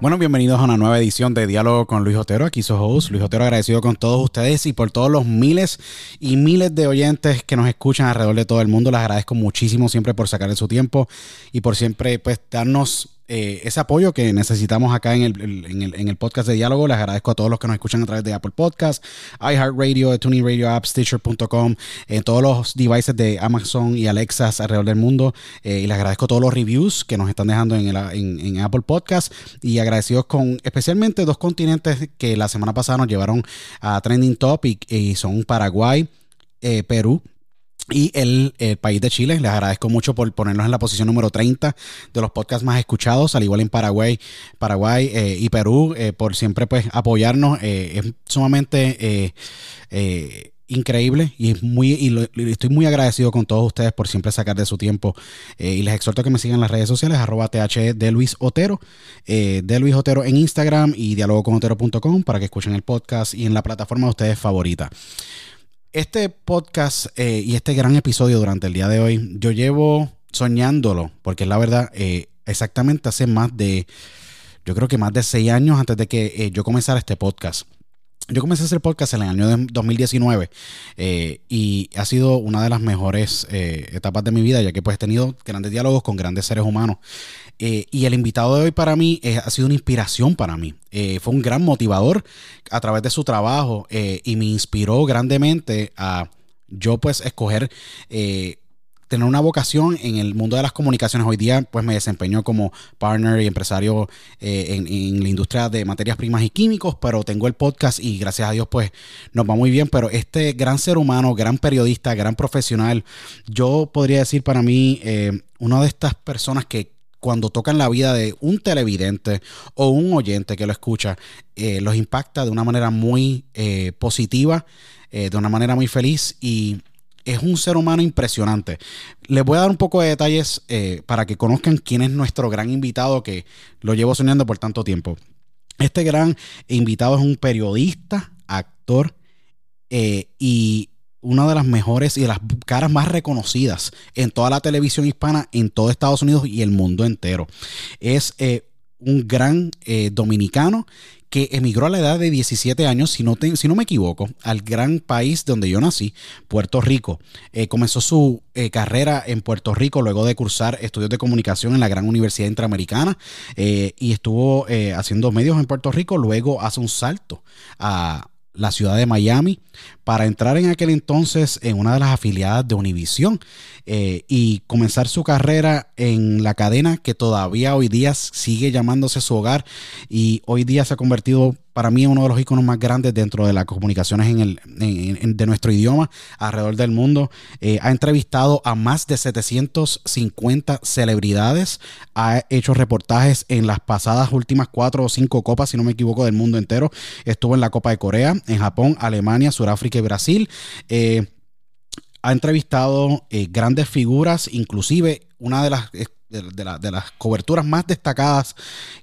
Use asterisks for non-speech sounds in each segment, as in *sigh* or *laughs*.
Bueno, bienvenidos a una nueva edición de Diálogo con Luis Otero. Aquí su host, Luis Otero, agradecido con todos ustedes y por todos los miles y miles de oyentes que nos escuchan alrededor de todo el mundo. Les agradezco muchísimo siempre por sacarle su tiempo y por siempre pues darnos eh, ese apoyo que necesitamos acá en el, podcast de diálogo. Les agradezco a todos los que nos escuchan a través de Apple Podcasts, iHeartRadio, Tuning Radio App, Stitcher.com, en todos los devices de Amazon y Alexa alrededor del mundo. Eh, y les agradezco todos los reviews que nos están dejando en, en, Apple Podcasts. Y agradecidos con especialmente dos continentes que la semana pasada nos llevaron a Trending Topic y son Paraguay, eh, Perú y el, país de Chile. Les agradezco mucho por ponernos en la posición número 30 de los podcasts más escuchados, al igual en Paraguay, Paraguay eh, y Perú, eh, por siempre pues apoyarnos. Eh, es sumamente increíble y, muy, y, estoy muy agradecido con todos ustedes por siempre sacar de su tiempo. y les exhorto a que me sigan en las redes sociales, arroba TH de Luis Otero, de Luis Otero en Instagram y dialogoconotero.com para que escuchen el podcast y en la plataforma de ustedes favorita. Este podcast eh, y este gran episodio durante el día de hoy, yo llevo soñándolo, porque la verdad, eh, exactamente hace más de, yo creo que más de seis años antes de que eh, yo comenzara este podcast. Yo comencé a hacer podcast en el año de 2019 eh, y ha sido una de las mejores eh, etapas de mi vida, ya que pues he tenido grandes diálogos con grandes seres humanos. y el invitado de hoy para mí ha sido una inspiración para mí. fue un gran motivador a través de su trabajo y me inspiró grandemente a yo pues escoger tener una vocación en el mundo de las comunicaciones. Hoy día, pues me desempeño como partner y empresario eh, en, la industria de materias primas y químicos, pero tengo el podcast y gracias a Dios, pues nos va muy bien. Pero este gran ser humano, gran periodista, gran profesional, yo podría decir para mí, eh, una de estas personas que cuando tocan la vida de un televidente o un oyente que lo escucha, eh, los impacta de una manera muy positiva, de una manera muy feliz y es un ser humano impresionante. Les voy a dar un poco de detalles eh, para que conozcan quién es nuestro gran invitado que lo llevo soñando por tanto tiempo. Este gran invitado es un periodista, actor eh, y una de las mejores y de las caras más reconocidas en toda la televisión hispana, en todo Estados Unidos y el mundo entero. Es eh, un gran dominicano que emigró a la edad de 17 años, si no, si no me equivoco, al gran país donde yo nací, Puerto Rico. Eh, comenzó su eh, carrera en Puerto Rico luego de cursar estudios de comunicación en la Gran Universidad Interamericana eh, y estuvo haciendo medios en Puerto Rico. Luego hace un salto a la ciudad de Miami para entrar en aquel entonces en una de las afiliadas de Univision y comenzar su carrera en la cadena que todavía hoy día sigue llamándose su hogar y hoy día se ha convertido para mí uno de los iconos más grandes dentro de las comunicaciones en el, de nuestro idioma alrededor del mundo. Eh, ha entrevistado a más de 750 celebridades, ha hecho reportajes en las pasadas últimas cuatro o cinco copas, si no me equivoco, del mundo entero. Estuvo en la Copa de Corea, en Japón, Alemania, Sudáfrica y Brasil. Eh, ha entrevistado eh, grandes figuras, inclusive una de las de, las coberturas más destacadas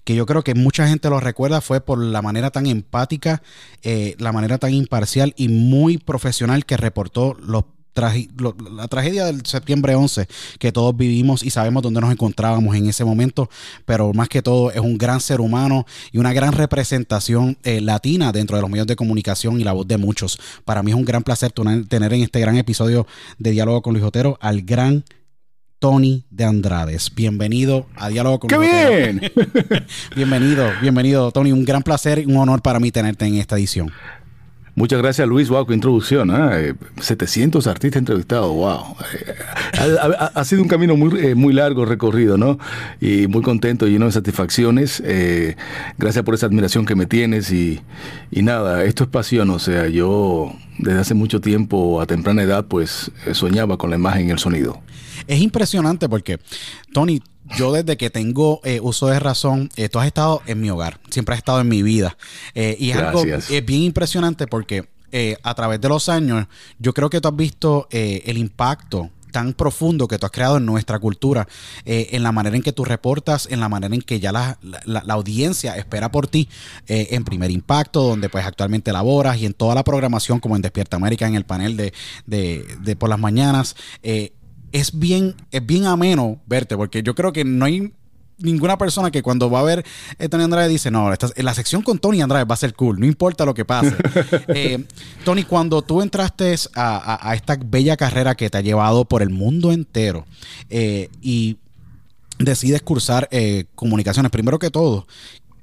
que yo creo que mucha gente lo recuerda fue por la manera tan empática, eh, la manera tan imparcial y muy profesional que reportó los la tragedia del septiembre 11 que todos vivimos y sabemos dónde nos encontrábamos en ese momento, pero más que todo es un gran ser humano y una gran representación eh, latina dentro de los medios de comunicación y la voz de muchos. Para mí es un gran placer tener en este gran episodio de Diálogo con Luis Otero al gran Tony de Andrades. Bienvenido a Diálogo con ¡Qué bien! *laughs* bienvenido, bienvenido, Tony. Un gran placer y un honor para mí tenerte en esta edición. Muchas gracias, Luis. Wow, qué introducción. 700 ¿ah? eh, artistas entrevistados. Wow. Eh, ha, sido un camino muy, eh, muy largo recorrido, ¿no? Y muy contento, lleno de satisfacciones. gracias por esa admiración que me tienes. Y, y nada, esto es pasión. O sea, yo desde hace mucho tiempo, a temprana edad, pues soñaba con la imagen y el sonido. Es impresionante porque, Tony, yo desde que tengo eh, uso de razón, eh, tú has estado en mi hogar, siempre has estado en mi vida. Eh, y es algo bien impresionante porque a través de los años, yo creo que tú has visto el impacto tan profundo que tú has creado en nuestra cultura, en la manera en que tú reportas, en la manera en que ya la, audiencia espera por ti en Primer Impacto, donde pues actualmente laboras y en toda la programación como en Despierta América, en el panel de, de por las mañanas es bien, es bien ameno verte, porque yo creo que no hay ninguna persona que cuando va a ver a Tony Andrade dice, no, la sección con Tony Andrade va a ser cool, no importa lo que pase. *laughs* Eh, Tony, cuando tú entraste a, esta bella carrera que te ha llevado por el mundo entero eh, y decides cursar eh, comunicaciones, primero que todo,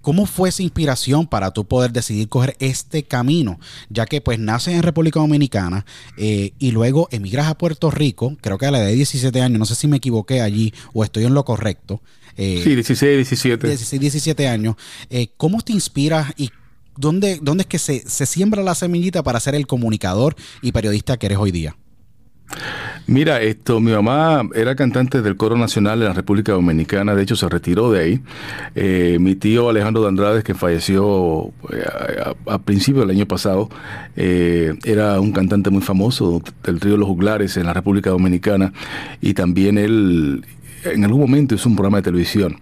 ¿Cómo fue esa inspiración para tú poder decidir coger este camino? Ya que pues naces en República Dominicana eh, y luego emigras a Puerto Rico, creo que a la edad de 17 años, no sé si me equivoqué allí o estoy en lo correcto. Eh, sí, 16, 17. 16, 17 años. Eh, ¿Cómo te inspiras y dónde, dónde es que se, se siembra la semillita para ser el comunicador y periodista que eres hoy día? Mira, esto, mi mamá era cantante del coro nacional de la República Dominicana, de hecho se retiró de ahí. Eh, mi tío Alejandro de Andrade, que falleció eh, a, principios del año pasado, eh, era un cantante muy famoso del trío Los Juglares en la República Dominicana y también él en algún momento hizo un programa de televisión.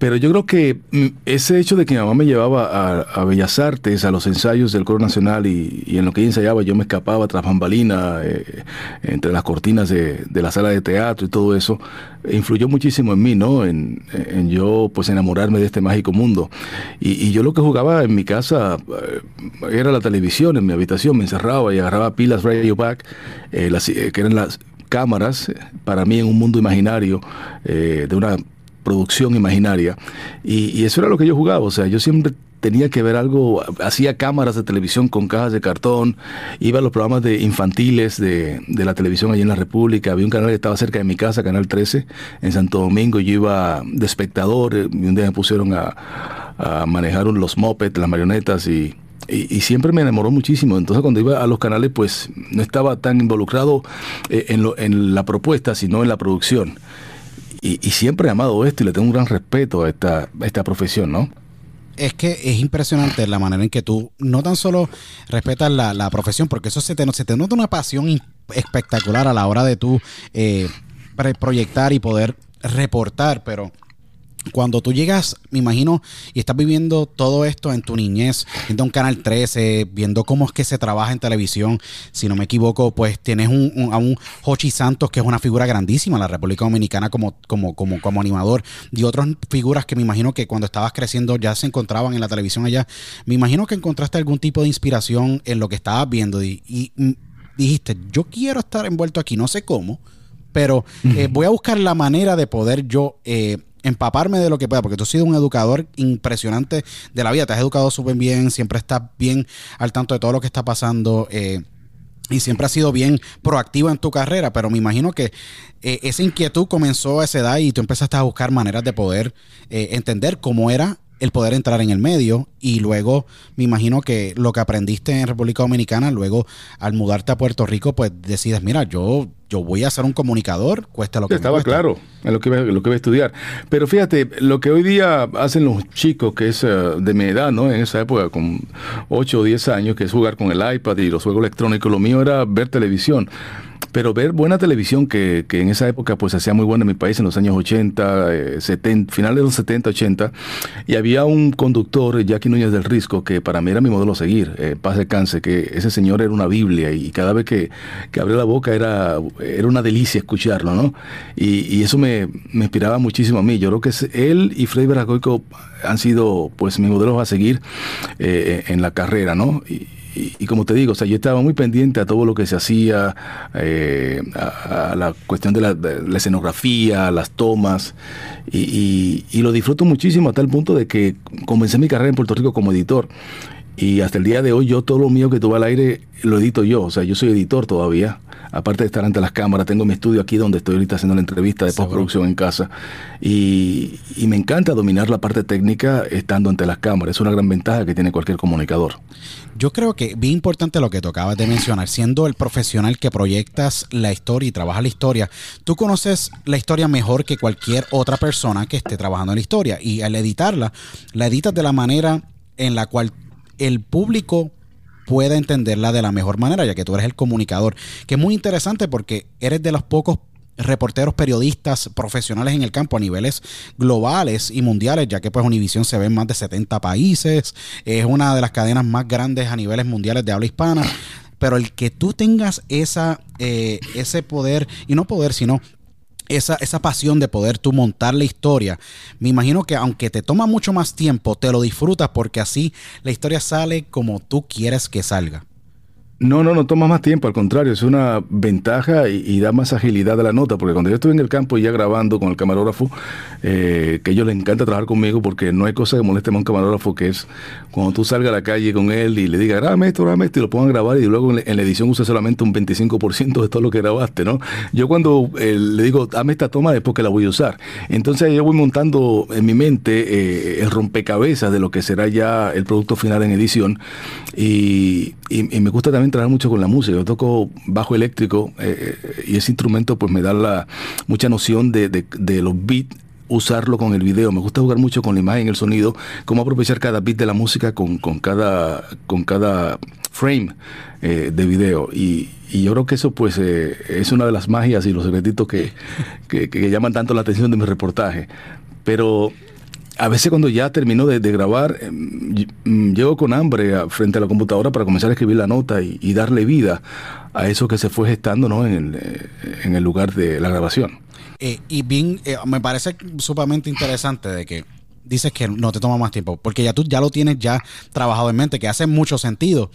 Pero yo creo que mm, ese hecho de que mi mamá me llevaba a, Bellas Artes, a los ensayos del Coro Nacional y, en lo que ella ensayaba yo me escapaba tras bambalina, eh, entre las cortinas de, la sala de teatro y todo eso, influyó muchísimo en mí, ¿no? En, yo pues enamorarme de este mágico mundo. Y, yo lo que jugaba en mi casa eh, era la televisión, en mi habitación, me encerraba y agarraba pilas Radio Back, eh, que eran las cámaras, para mí en un mundo imaginario, de una producción imaginaria. Y, eso era lo que yo jugaba, o sea, yo siempre tenía que ver algo, hacía cámaras de televisión con cajas de cartón, iba a los programas de infantiles de, la televisión allí en la República, había un canal que estaba cerca de mi casa, Canal 13, en Santo Domingo, yo iba de espectador, y un día me pusieron a, manejar los mopeds, las marionetas y, y, siempre me enamoró muchísimo. Entonces cuando iba a los canales, pues no estaba tan involucrado eh, en, lo, en la propuesta, sino en la producción. Y, siempre he amado esto y le tengo un gran respeto a esta, esta profesión, ¿no? es que es impresionante la manera en que tú no tan solo respetas la, profesión, porque eso se te, se te nota una pasión espectacular a la hora de tú eh, proyectar y poder reportar, pero cuando tú llegas, me imagino, y estás viviendo todo esto en tu niñez, viendo un canal 13, viendo cómo es que se trabaja en televisión, si no me equivoco, pues tienes un, a un Hochi Santos, que es una figura grandísima en la República Dominicana como, como, como, como animador, y otras figuras que me imagino que cuando estabas creciendo ya se encontraban en la televisión allá. Me imagino que encontraste algún tipo de inspiración en lo que estabas viendo y, dijiste, yo quiero estar envuelto aquí, no sé cómo, pero eh, voy a buscar la manera de poder yo... Eh, empaparme de lo que pueda, porque tú has sido un educador impresionante de la vida, te has educado súper bien, siempre estás bien al tanto de todo lo que está pasando. Eh, y siempre has sido bien proactivo en tu carrera, pero me imagino que eh, esa inquietud comenzó a esa edad y tú empezaste a buscar maneras de poder eh, entender cómo era el poder entrar en el medio y luego me imagino que lo que aprendiste en República Dominicana, luego al mudarte a Puerto Rico, pues decides, mira, yo, yo voy a ser un comunicador, cuesta lo que Estaba claro en lo que, lo que voy a estudiar. Pero fíjate, lo que hoy día hacen los chicos, que es eh, de mi edad, ¿no? En esa época, con 8 o 10 años, que es jugar con el iPad y los juegos electrónicos, lo mío era ver televisión pero ver buena televisión que, que, en esa época pues hacía muy buena en mi país en los años 80, 70, eh, finales de los 70, 80, y había un conductor, Jackie Núñez del Risco, que para mí era mi modelo a seguir, eh, paz de cáncer, que ese señor era una Biblia y cada vez que, que abría la boca era, era una delicia escucharlo, ¿no? Y, y eso me, me, inspiraba muchísimo a mí. Yo creo que él y Freddy Baracoico han sido pues mis modelos a seguir eh, en la carrera, ¿no? Y, y, como te digo, o sea, yo estaba muy pendiente a todo lo que se hacía, eh, a, la cuestión de la, escenografía, las tomas, y, lo disfruto muchísimo a tal punto de que comencé mi carrera en Puerto Rico como editor. Y hasta el día de hoy yo todo lo mío que tuve al aire lo edito yo, o sea, yo soy editor todavía aparte de estar ante las cámaras, tengo mi estudio aquí donde estoy ahorita haciendo la entrevista de postproducción en casa. Y, me encanta dominar la parte técnica estando ante las cámaras. Es una gran ventaja que tiene cualquier comunicador. Yo creo que bien importante lo que tú acabas de mencionar, siendo el profesional que proyectas la historia y trabaja la historia, tú conoces la historia mejor que cualquier otra persona que esté trabajando en la historia y al editarla, la editas de la manera en la cual el público pueda entenderla de la mejor manera, ya que tú eres el comunicador, que es muy interesante porque eres de los pocos reporteros, periodistas profesionales en el campo a niveles globales y mundiales, ya que pues Univision se ve en más de 70 países, es una de las cadenas más grandes a niveles mundiales de habla hispana, pero el que tú tengas esa, eh, ese poder, y no poder, sino esa, esa pasión de poder tú montar la historia, me imagino que aunque te toma mucho más tiempo, te lo disfrutas porque así la historia sale como tú quieres que salga. No, no, no toma más tiempo, al contrario, es una ventaja y, da más agilidad a la nota, porque cuando yo estoy en el campo ya grabando con el camarógrafo, eh, que a ellos les encanta trabajar conmigo porque no hay cosa que moleste más un camarógrafo que es cuando tú salgas a la calle con él y le digas, grábame esto, grábame esto, y lo pongan a grabar y luego en, la edición usa solamente un 25% de todo lo que grabaste, ¿no? Yo cuando eh, le digo, dame esta toma después que la voy a usar. Entonces yo voy montando en mi mente eh, el rompecabezas de lo que será ya el producto final en edición y me gusta también mucho con la música. Yo toco bajo eléctrico eh, eh, y ese instrumento pues me da la, mucha noción de, de, los beats usarlo con el video. Me gusta jugar mucho con la imagen, el sonido, cómo aprovechar cada beat de la música con, con cada, con cada frame eh, de video. Y, yo creo que eso pues es una de las magias y los secretitos que, que, que, llaman tanto la atención de mi reportaje. Pero a veces cuando ya terminó de, grabar, mm, llego con hambre frente a la computadora para comenzar a escribir la nota y, darle vida a eso que se fue gestando ¿no? en, el, eh, lugar de la grabación. Eh, y bien, eh, me parece sumamente interesante de que dices que no te toma más tiempo, porque ya tú ya lo tienes ya trabajado en mente, que hace mucho sentido.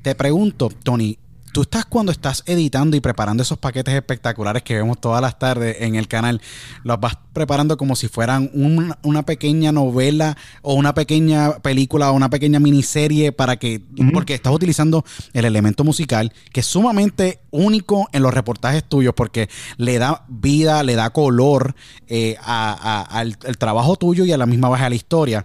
Te pregunto, Tony, tú estás cuando estás editando y preparando esos paquetes espectaculares que vemos todas las tardes en el canal, los vas preparando como si fueran una, pequeña novela o una pequeña película o una pequeña miniserie para que, porque estás utilizando el elemento musical que es sumamente único en los reportajes tuyos porque le da vida, le da color eh, al, al trabajo tuyo y a la misma vez a la historia.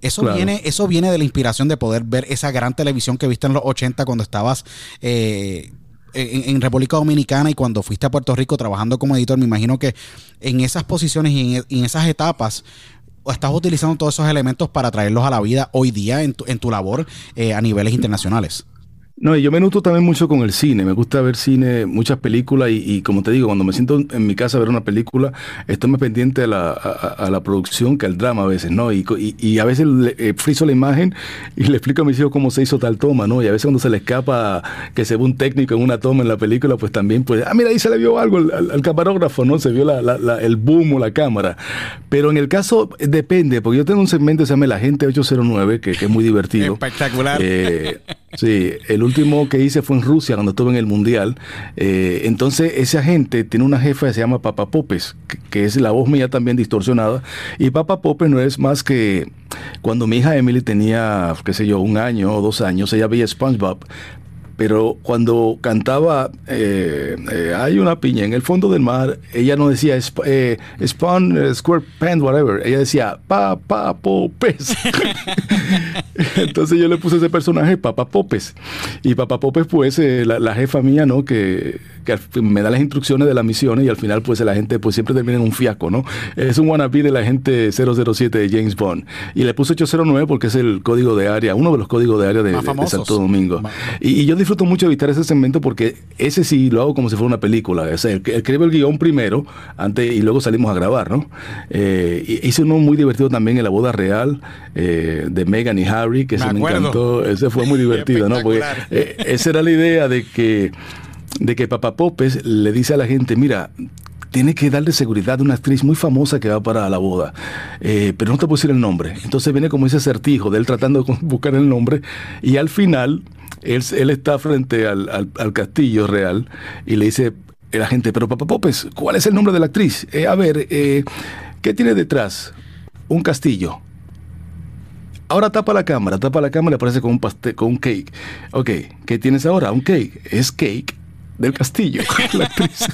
Eso, viene, eso viene de la inspiración de poder ver esa gran televisión que viste en los 80 cuando estabas eh, en, República Dominicana y cuando fuiste a Puerto Rico trabajando como editor. Me imagino que en esas posiciones y en, esas etapas estás utilizando todos esos elementos para traerlos a la vida hoy día en tu, en tu labor eh, a niveles internacionales. No, y yo me nutro también mucho con el cine. Me gusta ver cine, muchas películas y, como te digo, cuando me siento en mi casa a ver una película, estoy más pendiente a la, a, la producción que al drama a veces, ¿no? Y, y, a veces le, eh, friso la imagen y *laughs* le explico a mis hijos cómo se hizo tal toma, ¿no? Y a veces cuando se le escapa que se ve un técnico en una toma en la película, pues también, pues, ah, mira, ahí se le vio algo al, camarógrafo, ¿no? Se vio el boom o la cámara. Pero en el caso, eh, depende, porque yo tengo un segmento que se llama La Gente 809, que, que es muy divertido. Espectacular. Eh, sí, el último que hice fue en Rusia, cuando estuve en el Mundial. Eh, entonces, ese agente tiene una jefa que se llama Papa Popes, que, es la voz mía también distorsionada. Y Papa Popes no es más que cuando mi hija Emily tenía, qué sé yo, un año o dos años, ella veía SpongeBob, pero cuando cantaba eh, eh, hay una piña en el fondo del mar, ella no decía eh, spawn, square pen, whatever, ella decía pa, pa, popes. *laughs* *laughs* *laughs* Entonces yo le puse ese personaje Papa Popes. Y Papa Popes, pues, la, jefa mía, ¿no? Que, me da las instrucciones de las misiones y al final, pues, la gente, pues, siempre termina en un fiasco, ¿no? Es un wannabe de la gente 007 de James Bond. Y le puse 809 porque es el código de área, uno de los códigos de área de, Santo Domingo. Y, y yo disfruto mucho evitar ese segmento porque ese sí lo hago como si fuera una película. O sea, escribo el guion primero antes y luego salimos a grabar, ¿no? Eh, hice uno muy divertido también en la boda real eh, de Megan y Harry, que se me encantó. Ese fue muy *laughs* divertido, ¿no? Porque eh, esa era la idea de que, de que Papá Popes le dice a la gente, mira, tiene que darle seguridad a una actriz muy famosa que va para la boda, pero no te puedo decir el nombre. Entonces viene como ese acertijo de él tratando de *laughs* buscar el nombre y al final él, está frente al, castillo real y le dice la gente, pero Papá Popes, ¿cuál es el nombre de la actriz? Eh, a ver, eh, ¿qué tiene detrás? Un castillo. Ahora tapa la cámara, tapa la cámara y aparece con un pastel, con un cake. Ok, ¿qué tienes ahora? Un cake. Es cake del castillo, *laughs* la actriz.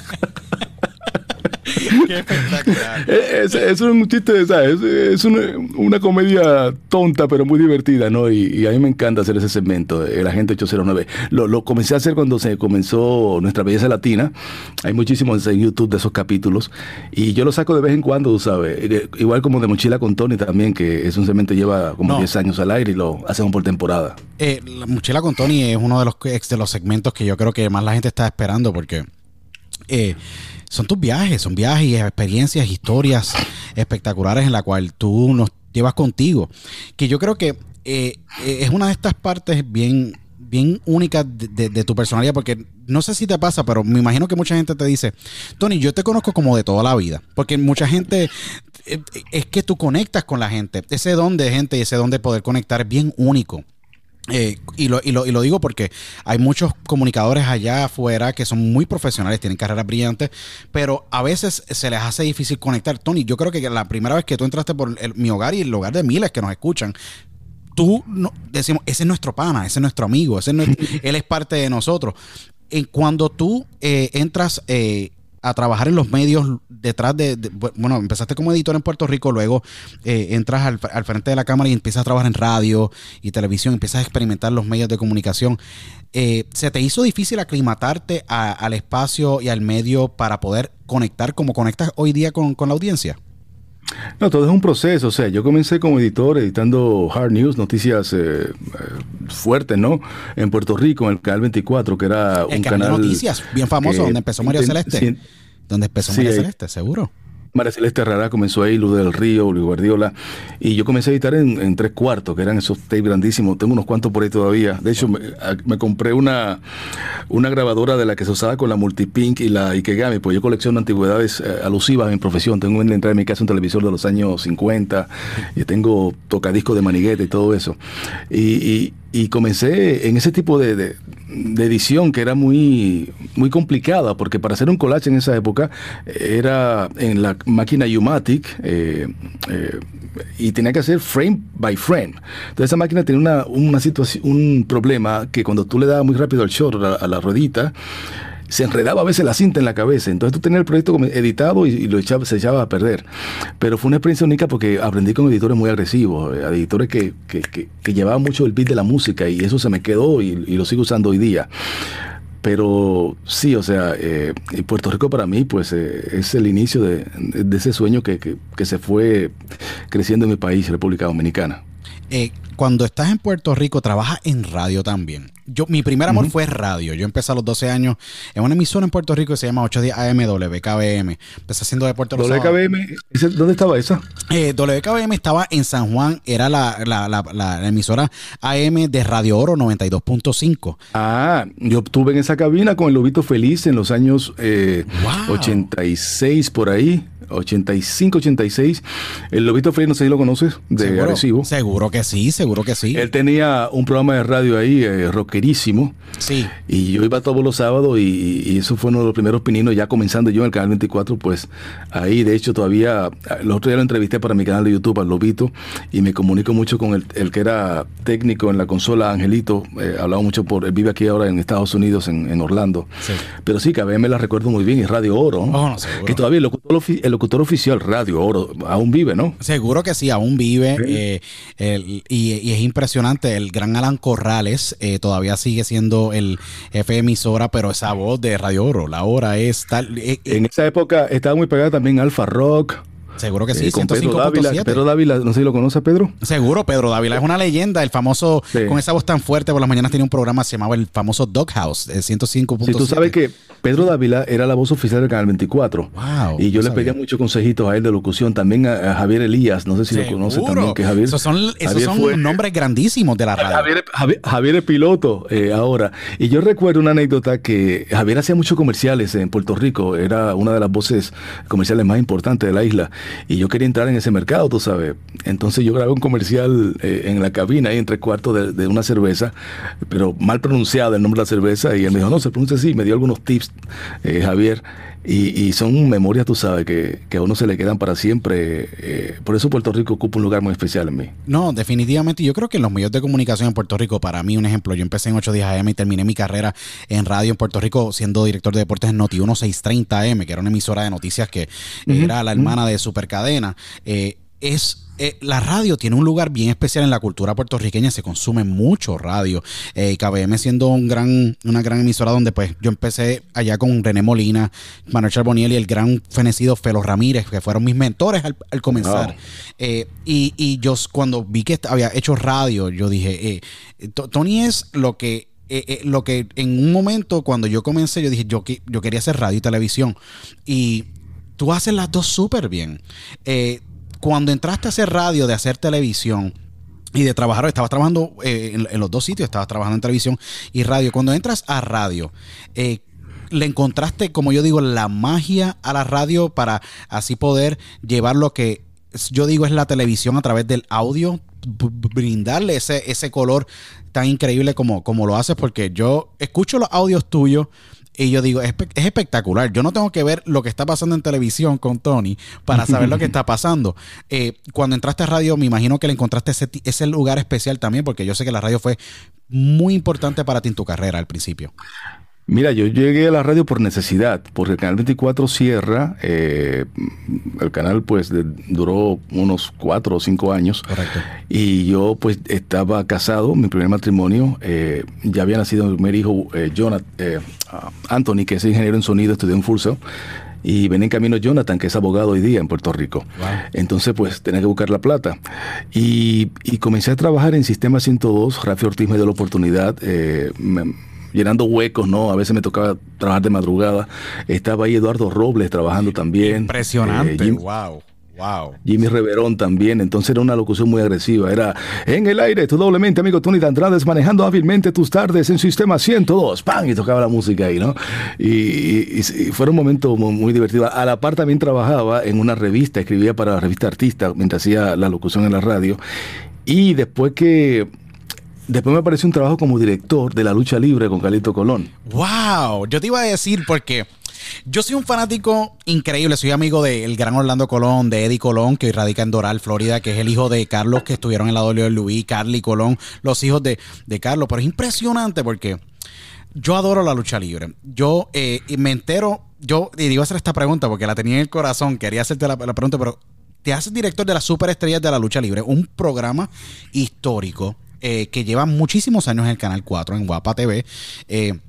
Qué espectacular. *laughs* Eh, es, un chiste, ¿sabes? Es, una, comedia tonta, pero muy divertida, ¿no? Y, a mí me encanta hacer ese segmento, El Agente 809. Lo, lo comencé a hacer cuando se comenzó Nuestra Belleza Latina. Hay muchísimos en YouTube de esos capítulos. Y yo lo saco de vez en cuando, sabes. Eh, igual como de Mochila con Tony también, que es un segmento que lleva como 10 años al aire y lo hacemos por temporada. Eh, la Mochila con Tony es uno de los, de los segmentos que yo creo que más la gente está esperando porque... Eh, son tus viajes, son viajes experiencias, historias espectaculares en la cual tú nos llevas contigo. Que yo creo que eh, eh, es una de estas partes bien, bien únicas de, tu personalidad, porque no sé si te pasa, pero me imagino que mucha gente te dice, Tony, yo te conozco como de toda la vida, porque mucha gente, eh, es que tú conectas con la gente, ese don de gente y ese don de poder conectar es bien único. Eh, y, lo, y, lo, y, lo, digo porque hay muchos comunicadores allá afuera que son muy profesionales, tienen carreras brillantes, pero a veces se les hace difícil conectar. Tony, yo creo que la primera vez que tú entraste por mi hogar y el hogar de miles que nos escuchan, tú no, decimos, ese es nuestro pana, ese es nuestro amigo, ese *laughs* él es parte de nosotros. En cuando tú eh, entras eh, a trabajar en los medios detrás de, bueno, empezaste como editor en Puerto Rico, luego eh, entras al, frente de la cámara y empiezas a trabajar en radio y televisión, empiezas a experimentar los medios de comunicación. Eh, ¿Se te hizo difícil aclimatarte al espacio y al medio para poder conectar como conectas hoy día con, la audiencia? No, todo es un proceso. O sea, yo comencé como editor editando hard news, noticias eh, fuertes, ¿no? En Puerto Rico, en el canal 24, que era un canal. de noticias, bien famoso, donde empezó María Celeste. Donde empezó María Celeste, seguro. María Celeste Herrera comenzó ahí, Luz del Río, Luis Guardiola, y yo comencé a editar en, tres cuartos, que eran esos tapes grandísimos, tengo unos cuantos por ahí todavía. De hecho, me, compré una, una grabadora de la que se usaba con la Multipink y la Ikegami, pues yo colecciono antigüedades eh, alusivas a mi profesión. Tengo en la entrada de mi casa un televisor de los años 50, y tengo tocadiscos de maniguete y todo eso. y y comencé en ese tipo de, edición que era muy, muy complicada, porque para hacer un collage en esa época era en la máquina Umatic eh, eh, y tenía que hacer frame by frame. Entonces esa máquina tenía una, una situación, un problema que cuando tú le dabas muy rápido al short a la ruedita, se enredaba a veces la cinta en la cabeza. Entonces tú tenías el proyecto editado y, lo echaba, se echaba a perder. Pero fue una experiencia única porque aprendí con editores muy agresivos, eh, editores que, llevaban mucho el beat de la música y eso se me quedó y, lo sigo usando hoy día. Pero sí, o sea, eh, Puerto Rico para mí pues eh, es el inicio de, ese sueño que, que, se fue creciendo en mi país, República Dominicana. Cuando estás en Puerto Rico, trabajas en radio también yo, mi primer amor fue radio. Yo empecé a los 12 años en una emisora en Puerto Rico que se llama 810 AM WKBM. Empecé haciendo deporte los WKBM, ¿dónde estaba esa? Eh, WKBM estaba en San Juan, era la, la, la, emisora AM de Radio Oro 92.5. Ah, yo estuve en esa cabina con el Lobito Feliz en los años 86 eh, por ahí. 85, 86. El Lobito Feliz, no sé si lo conoces, de ¿Seguro? Arecibo. Seguro que sí, seguro que sí. Él tenía un programa de radio ahí, eh, rockerísimo. Sí. Y yo iba todos los sábados y, eso fue uno de los primeros pininos, ya comenzando yo en el canal 24, pues ahí de hecho todavía, el otro día lo entrevisté para mi canal de YouTube, al Lobito, y me comunico mucho con el, que era técnico en la consola, Angelito, eh, hablaba mucho por, él vive aquí ahora en Estados Unidos, en, Orlando. Sí. Pero sí, que a me la recuerdo muy bien, y Radio Oro, oh, que todavía el locutor, el locutor oficial Radio Oro aún vive, ¿no? Seguro que sí, aún vive. Eh, y, es impresionante, el gran Alan Corrales eh, todavía sigue siendo el jefe de emisora, pero esa voz de Radio Oro, la hora es tal. Eh, en esa época estaba muy pegada también Alfa Rock. Seguro que sí, eh, Pedro Dávila, Pedro Dávila, no sé si lo conoce Pedro. Seguro, Pedro Dávila es una leyenda, el famoso, con esa voz tan fuerte, por las mañanas tenía un programa que se llamaba el famoso Doghouse, el 105.7. Si tú sabes que Pedro Dávila era la voz oficial del Canal 24. Wow, y yo le pedía muchos consejitos a él de locución, también a, Javier Elías, no sé si lo conoce también, que Javier. Esos son, esos son nombres grandísimos de la radio. Javier, es piloto eh, ahora. Y yo recuerdo una anécdota que Javier hacía muchos comerciales en Puerto Rico, era una de las voces comerciales más importantes de la isla. Y yo quería entrar en ese mercado, tú sabes. Entonces yo grabé un comercial eh, en la cabina, ahí entre cuartos de, una cerveza, pero mal pronunciado el nombre de la cerveza, y él me dijo, no, se pronuncia así, me dio algunos tips, eh, Javier, y, son memorias, tú sabes, que, a uno se le quedan para siempre. Eh, por eso Puerto Rico ocupa un lugar muy especial en mí. No, definitivamente. Yo creo que en los medios de comunicación en Puerto Rico, para mí, un ejemplo, yo empecé en 8 días AM y terminé mi carrera en radio en Puerto Rico siendo director de deportes en Noti 1630 AM, que era una emisora de noticias que era la hermana de Supercadena. Eh, es eh, la radio tiene un lugar bien especial en la cultura puertorriqueña, se consume mucho radio. Eh, KBM siendo un gran, una gran emisora donde pues yo empecé allá con René Molina, Manuel Charboniel y el gran fenecido Felo Ramírez, que fueron mis mentores al, comenzar. Eh, y, y, yo cuando vi que había hecho radio, yo dije, eh, Tony es lo que lo que en un momento cuando yo comencé, yo dije, yo, yo quería hacer radio y televisión. Y tú haces las dos súper bien. Eh, cuando entraste a hacer radio, de hacer televisión, y de trabajar, estabas trabajando eh, en, los dos sitios, estabas trabajando en televisión y radio. Cuando entras a radio, eh, le encontraste, como yo digo, la magia a la radio para así poder llevar lo que yo digo es la televisión a través del audio, brindarle ese, ese color tan increíble como, como lo haces, porque yo escucho los audios tuyos y yo digo, es, espectacular. Yo no tengo que ver lo que está pasando en televisión con Tony para saber lo que *laughs* está pasando. Eh, cuando entraste a radio, me imagino que le encontraste ese, ese lugar especial también, porque yo sé que la radio fue muy importante para ti en tu carrera al principio. Mira, yo llegué a la radio por necesidad, porque el canal 24 cierra, eh, el canal pues duró unos cuatro o cinco años, Correcto. y yo pues estaba casado, mi primer matrimonio, eh, ya había nacido mi primer hijo, eh, Jonathan, ah, Anthony, que es ingeniero en sonido, estudió en Fulso, y venía en camino Jonathan, que es abogado hoy día en Puerto Rico. Entonces, pues tenía que buscar la plata. Y, comencé a trabajar en Sistema 102. Rafi Ortiz me dio la oportunidad. Me, llenando huecos, ¿no? A veces me tocaba trabajar de madrugada. Estaba ahí Eduardo Robles trabajando también. Impresionante, wow. Wow. Jimmy Reverón también, entonces era una locución muy agresiva. Era en el aire, tu doblemente, amigo Tony Andrades, manejando hábilmente tus tardes en sistema 102. ¡Pam! Y tocaba la música ahí, ¿no? Y, fue un momento muy, muy, divertido. A la par también trabajaba en una revista, escribía para la revista Artista mientras hacía la locución en la radio. Y después que Después me apareció un trabajo como director de la lucha libre con Calito Colón. ¡Wow! Yo te iba a decir porque yo soy un fanático increíble, soy amigo del gran Orlando Colón, de Eddie Colón, que radica en Doral, Florida, que es el hijo de Carlos, que estuvieron en la WWE, Carly Colón, los hijos de, Carlos. Pero es impresionante porque yo adoro la lucha libre. Yo eh, me entero, yo y iba a hacer esta pregunta porque la tenía en el corazón, quería hacerte la, pregunta, pero te haces director de las superestrellas de la lucha libre, un programa histórico eh, que lleva muchísimos años en el Canal 4, en Guapa TV. Eh,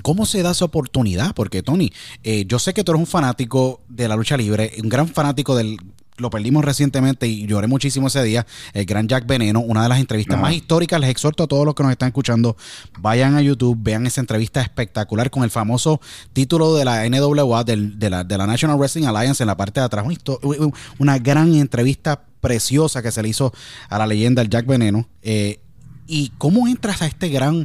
¿Cómo se da esa oportunidad? Porque, Tony, eh, yo sé que tú eres un fanático de la lucha libre, un gran fanático del. Lo perdimos recientemente y lloré muchísimo ese día. El gran Jack Veneno, una de las entrevistas más históricas. Les exhorto a todos los que nos están escuchando, vayan a YouTube, vean esa entrevista espectacular con el famoso título de la NWA, de, la, de la National Wrestling Alliance en la parte de atrás. Una, gran entrevista preciosa que se le hizo a la leyenda del Jack Veneno. Eh, ¿Y cómo entras a este gran,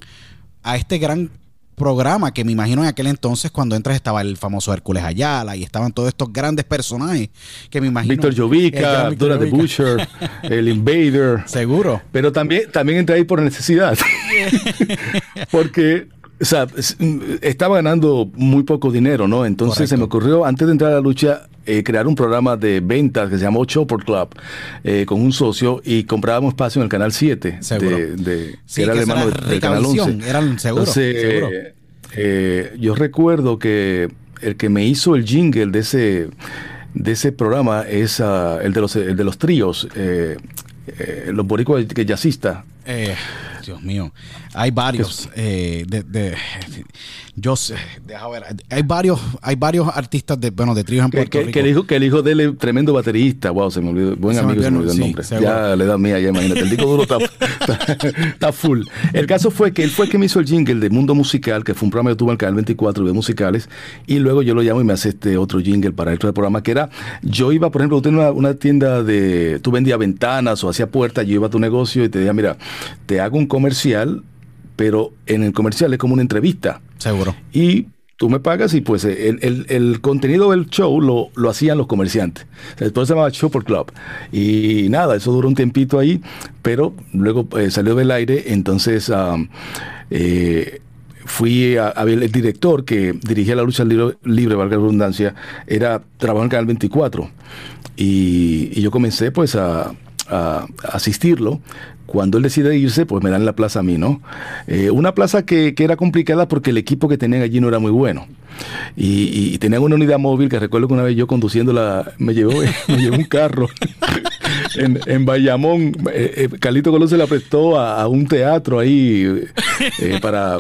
a este gran programa que me imagino en aquel entonces cuando entras estaba el famoso Hércules Ayala y estaban todos estos grandes personajes que me imagino Víctor Jovica, Dora the Butcher, el Invader. *laughs* Seguro. Pero también también entré ahí por necesidad. *laughs* *laughs* Porque o sea, estaba ganando muy poco dinero, ¿no? Entonces se me ocurrió, antes de entrar a la lucha, eh, crear un programa de ventas que se llamó Chopper Club eh, con un socio y comprábamos espacio en el canal 7 de, que era el hermano del canal 11. Eran seguro. Eh, yo recuerdo que el que me hizo el jingle de ese de ese programa es ah, el de los el de los tríos los boricuas que jazzista Dios mío. Hay varios. Eh, de, yo sé, deja ver. Hay varios, hay varios artistas de, bueno, de tríos en Puerto que, Rico. Que el, hijo, que el hijo de él es tremendo baterista. Wow, se me olvidó. Buen amigo, se me olvidó el nombre. ya le da mía, ya imagínate. El disco duro está, full. El caso fue que él fue el que me hizo el jingle de Mundo Musical, que fue un programa que tuvo en el canal 24 de musicales. Y luego yo lo llamo y me hace este otro jingle para el programa, que era, yo iba, por ejemplo, tú tenías una, una tienda de, tú vendías ventanas o hacía puertas, yo iba a tu negocio y te decía, mira, te hago un comercial, pero en el comercial es como una entrevista. Seguro. Y tú me pagas y pues el, contenido del show lo, lo, hacían los comerciantes. Después se llamaba Show por Club. Y nada, eso duró un tiempito ahí, pero luego eh, salió del aire, entonces eh, fui a, ver el director que dirigía la lucha libre, valga la redundancia, era trabajar en Canal 24. Y, y yo comencé pues a, a asistirlo cuando él decide irse, pues me dan la plaza a mí, ¿no? Eh, una plaza que, que, era complicada porque el equipo que tenían allí no era muy bueno. Y, y, tenían una unidad móvil que recuerdo que una vez yo conduciéndola me llevó, *laughs* me llevó un carro *laughs* en, en Bayamón. Eh, eh, Carlito Colón se la prestó a, un teatro ahí para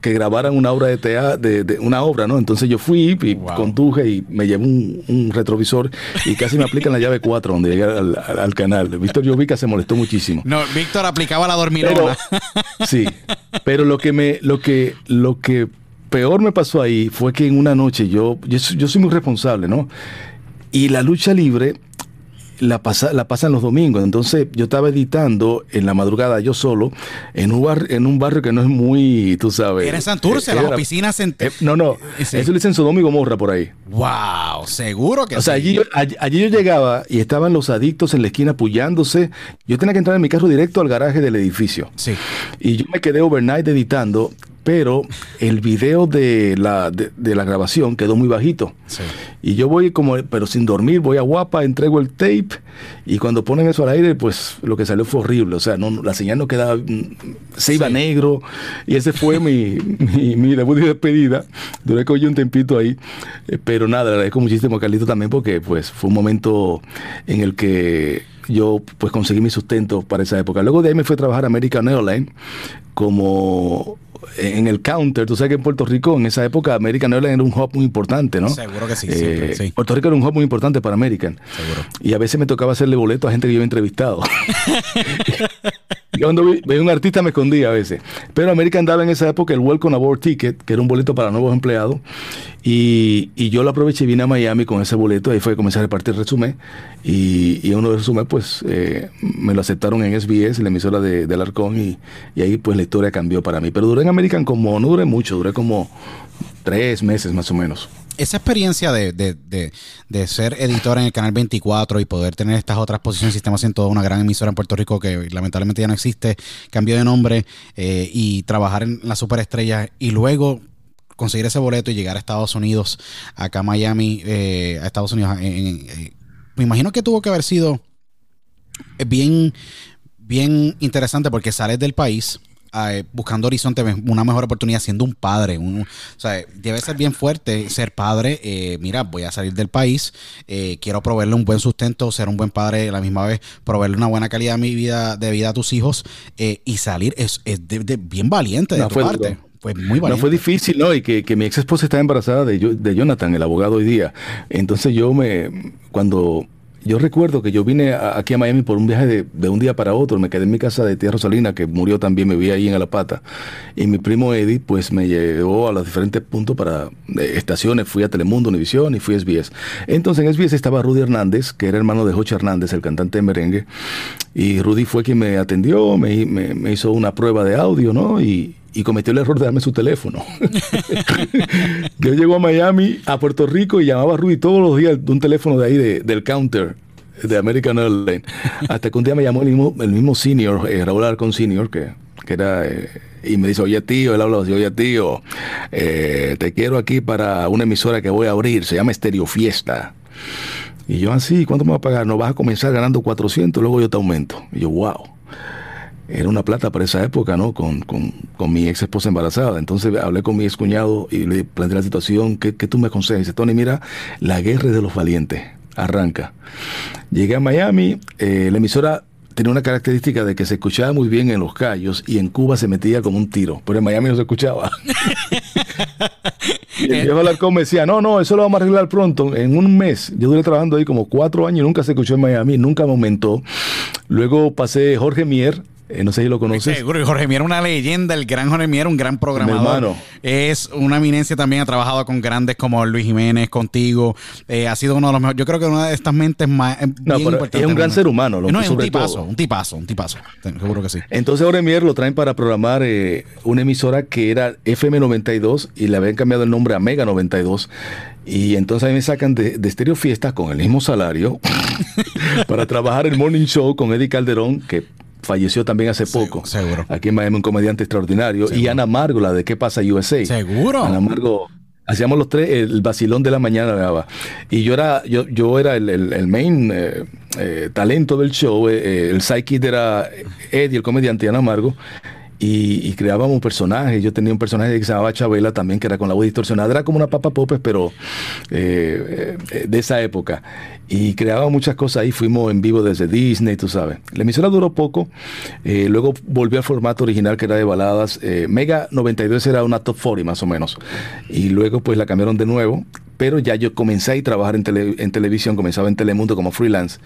que grabaran una obra de teatro, de, una obra, ¿no? Entonces yo fui y conduje y me llevé un, retrovisor y casi me aplican la llave 4 donde llegué al, canal. Víctor Llovica se molestó muchísimo. No, Víctor aplicaba la dormilona. sí, pero lo que me, lo que, lo que peor me pasó ahí fue que en una noche yo, yo, yo soy muy responsable, ¿no? Y la lucha libre la, pasa, la pasan los domingos. Entonces yo estaba editando en la madrugada yo solo en un, bar, en un barrio que no es muy, tú sabes. Era en Santurce, las oficinas en... Eh, no, no, eso le dicen Sodoma y Gomorra por ahí. Wow, seguro que O sea, allí, allí, yo llegaba y estaban los adictos en la esquina apoyándose. Yo tenía que entrar en mi carro directo al garaje del edificio. Sí. Y yo me quedé overnight editando pero el video de la, de, la grabación quedó muy bajito. Y yo voy como, pero sin dormir, voy a guapa, entrego el tape y cuando ponen eso al aire, pues lo que salió fue horrible. O sea, no, la señal no quedaba, mm, se iba negro y ese fue *laughs* mi, mi, debut de despedida. Duré que un tempito ahí, eh, pero nada, le agradezco muchísimo a Carlito también porque pues fue un momento en el que yo pues conseguí mi sustento para esa época. Luego de ahí me fui a trabajar a American Airlines como en el counter, tú sabes que en Puerto Rico en esa época American Airlines era un hub muy importante, ¿no? Seguro que sí, eh, sí. Puerto Rico era un hub muy importante para American. Seguro. Y a veces me tocaba hacerle boleto a gente que yo había entrevistado. *laughs* Yo cuando veía un artista me escondía a veces. Pero American daba en esa época el Welcome Aboard Ticket, que era un boleto para nuevos empleados. Y, yo lo aproveché y vine a Miami con ese boleto. Ahí fue que comencé a repartir resumen. Y, y uno de resumen, pues eh, me lo aceptaron en SBS, la emisora de, del Arcón. Y, y ahí pues la historia cambió para mí. Pero duré en American como, no duré mucho, duré como tres meses más o menos esa experiencia de, de, de, ser editor en el canal 24 y poder tener estas otras posiciones, Sistema toda una gran emisora en Puerto Rico que lamentablemente ya no existe, cambió de nombre eh, y trabajar en la superestrella y luego conseguir ese boleto y llegar a Estados Unidos, acá a Miami, eh, a Estados Unidos. Eh, me imagino que tuvo que haber sido bien, bien interesante porque sales del país eh, buscando horizonte, una mejor oportunidad siendo un padre. o sea, debe ser bien fuerte ser padre. Eh, mira, voy a salir del país, eh, quiero proveerle un buen sustento, ser un buen padre a la misma vez, proveerle una buena calidad de, mi vida, de vida a tus hijos y salir es, bien valiente de tu parte. Fue muy valiente. No fue difícil, ¿no? Y que, que mi ex esposa está embarazada de, de Jonathan, el abogado hoy día. Entonces yo me, cuando yo recuerdo que yo vine aquí a Miami por un viaje de, un día para otro. Me quedé en mi casa de tía Rosalina, que murió también, me vi ahí en Alapata. Y mi primo Eddie, pues me llevó a los diferentes puntos para eh, estaciones. Fui a Telemundo, Univisión y fui a SBS. Entonces en SBS estaba Rudy Hernández, que era hermano de Joche Hernández, el cantante de merengue. Y Rudy fue quien me atendió, me, me hizo una prueba de audio, ¿no? Y, y cometió el error de darme su teléfono. *laughs* yo llego a Miami, a Puerto Rico y llamaba a Rudy todos los días de un teléfono de ahí del counter de American Airlines. Hasta que un día me llamó el mismo, el mismo senior, eh, Raúl Arcon Senior, que, que era... Eh, y me dice, oye tío, él habla así, oye tío, eh, te quiero aquí para una emisora que voy a abrir, se llama Estereo Fiesta. Y yo así, ¿cuánto me va a pagar? No vas a comenzar ganando 400, luego yo te aumento. Y yo, wow era una plata para esa época, ¿no? Con, con, con, mi ex esposa embarazada. Entonces hablé con mi ex cuñado y le planteé la situación. ¿Qué, qué tú me aconsejas? Dice, Tony, mira, la guerra de los valientes. Arranca. Llegué a Miami, eh, la emisora tenía una característica de que se escuchaba muy bien en los callos y en Cuba se metía como un tiro, pero en Miami no se escuchaba. *laughs* y el viejo Alarcón me decía, no, no, eso lo vamos a arreglar pronto. En un mes, yo duré trabajando ahí como cuatro años y nunca se escuchó en Miami, nunca me aumentó. Luego pasé Jorge Mier, eh, no sé si lo conoces. Seguro, Jorge Mier, una leyenda, el gran Jorge Mier, un gran programador. Es una eminencia también, ha trabajado con grandes como Luis Jiménez, contigo. Eh, ha sido uno de los mejores. Yo creo que una de estas mentes más. Eh, no, es un gran ser humano. no, es un tipazo, un tipazo, un tipazo. Seguro que sí. Entonces, Jorge Mier lo traen para programar una emisora que era FM92 y le habían cambiado el nombre a Mega 92. Y entonces a mí me sacan de, de Estéreo Fiesta con el mismo salario *laughs* *laughs* para trabajar el Morning Show con Eddie Calderón, que falleció también hace poco. Seguro. Aquí en Miami, un comediante extraordinario. Y Ana Margo, la de ¿Qué pasa USA? Seguro. Ana Margo. Hacíamos los tres el vacilón de la mañana. Y yo era, yo, yo era el, el, main eh, eh, talento del show. Eh, el sidekick era Eddie, el comediante, Ana Margo y, creábamos personajes. Yo tenía un personaje que se llamaba Chabela también, que era con la voz distorsionada. Era como una papa popes, pero eh, eh, de esa época. Y creaba muchas cosas ahí. Fuimos en vivo desde Disney, tú sabes. La emisora duró poco. Eh, luego volvió al formato original, que era de baladas. Mega 92 era una top 40 más o menos. Y luego pues la cambiaron de nuevo. Pero ya yo comencé a trabajar en, en televisión, comenzaba en Telemundo como freelance.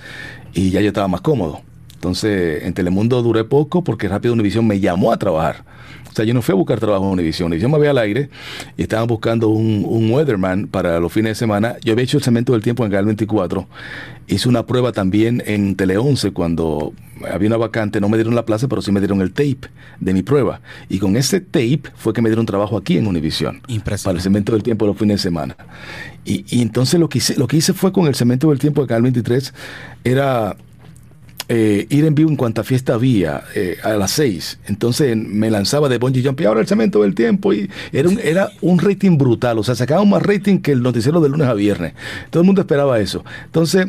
Y ya yo estaba más cómodo. Entonces, en Telemundo duré poco porque Rápido Univisión me llamó a trabajar. O sea, yo no fui a buscar trabajo en Univisión. Univisión me había al aire y estaban buscando un, weatherman para los fines de semana. Yo había hecho el cemento del tiempo en Canal 24. Hice una prueba también en Tele 11 cuando había una vacante. No me dieron la plaza, pero sí me dieron el tape de mi prueba. Y con ese tape fue que me dieron trabajo aquí en Univisión. Para el cemento del tiempo los fines de semana. Y, y entonces lo que, hice, lo que hice fue con el cemento del tiempo de Canal 23 era eh, ir en vivo en cuanta fiesta había eh, a las seis. Entonces me lanzaba de bungee jump y ahora el cemento del tiempo. Y era un, rating brutal. O sea, sacaba más rating que el noticiero de lunes a viernes. Todo el mundo esperaba eso. Entonces,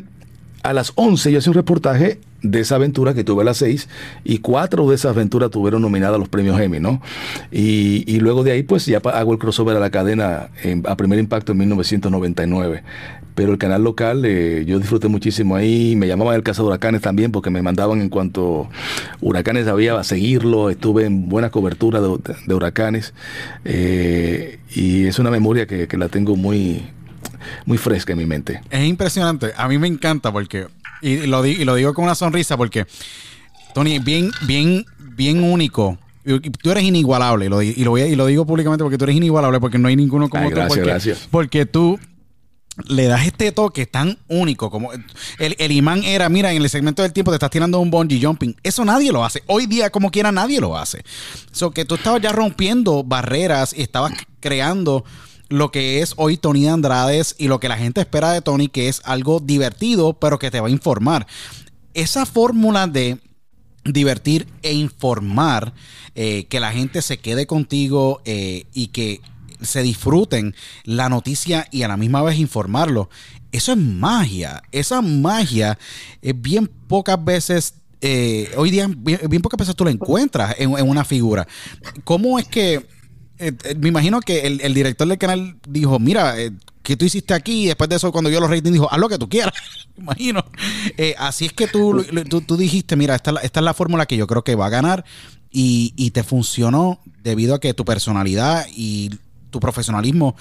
a las 11 yo hice un reportaje de esa aventura que tuve a las seis y cuatro de esas aventuras tuvieron nominadas a los premios Emmy, ¿no? Y, luego de ahí pues ya hago el crossover a la cadena a primer impacto en 1999. Pero el canal local eh, yo disfruté muchísimo ahí, me llamaban el caso de huracanes también porque me mandaban en cuanto huracanes había a seguirlo, estuve en buena cobertura de, huracanes eh, y es una memoria que, que la tengo muy, muy fresca en mi mente. Es impresionante. A mí me encanta porque, y lo, y lo digo con una sonrisa porque, Tony, bien, bien, bien único. Tú eres inigualable, y lo, y lo, voy y lo digo públicamente porque tú eres inigualable, porque no hay ninguno como tú. Gracias, porque, gracias. Porque tú le das este toque tan único como el, el, imán era, mira, en el segmento del tiempo te estás tirando un bungee jumping. Eso nadie lo hace. Hoy día, como quiera, nadie lo hace. So que tú estabas ya rompiendo barreras y estabas creando lo que es hoy Tony Andrades y lo que la gente espera de Tony, que es algo divertido, pero que te va a informar. Esa fórmula de divertir e informar, eh, que la gente se quede contigo eh, y que se disfruten la noticia y a la misma vez informarlo. Eso es magia. Esa magia es bien pocas veces eh, hoy día bien, pocas veces tú la encuentras en, una figura. ¿Cómo es que, me imagino que el, director del canal dijo, mira, ¿qué tú hiciste aquí? Y después de eso, cuando vio los ratings, dijo, haz lo que tú quieras. *laughs* me imagino. así es que tú, tú, dijiste, mira, esta, esta es la fórmula que yo creo que va a ganar y, te funcionó debido a que tu personalidad y tu profesionalismo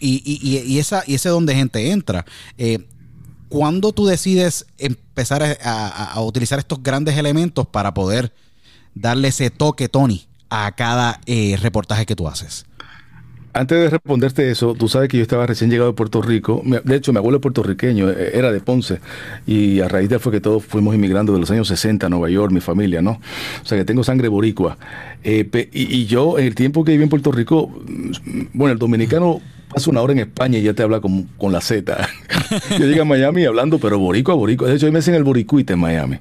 y, esa, y ese donde gente entra. Eh, ¿Cuándo tú decides empezar a, utilizar estos grandes elementos para poder darle ese toque, Tony, a cada eh, reportaje que tú haces? Antes de responderte eso, tú sabes que yo estaba recién llegado de Puerto Rico. De hecho, mi abuelo es puertorriqueño, eh, era de Ponce. Y a raíz de él fue que todos fuimos inmigrando de los años 60 a Nueva York, mi familia, ¿no? O sea que tengo sangre boricua. Eh, y, y, yo, en el tiempo que viví en Puerto Rico, mm, bueno, el dominicano pasa una hora en España y ya te habla con, con la Z. *laughs* yo llegué a Miami hablando, pero boricua, boricua. De hecho, hoy me hacen el boricuite en Miami.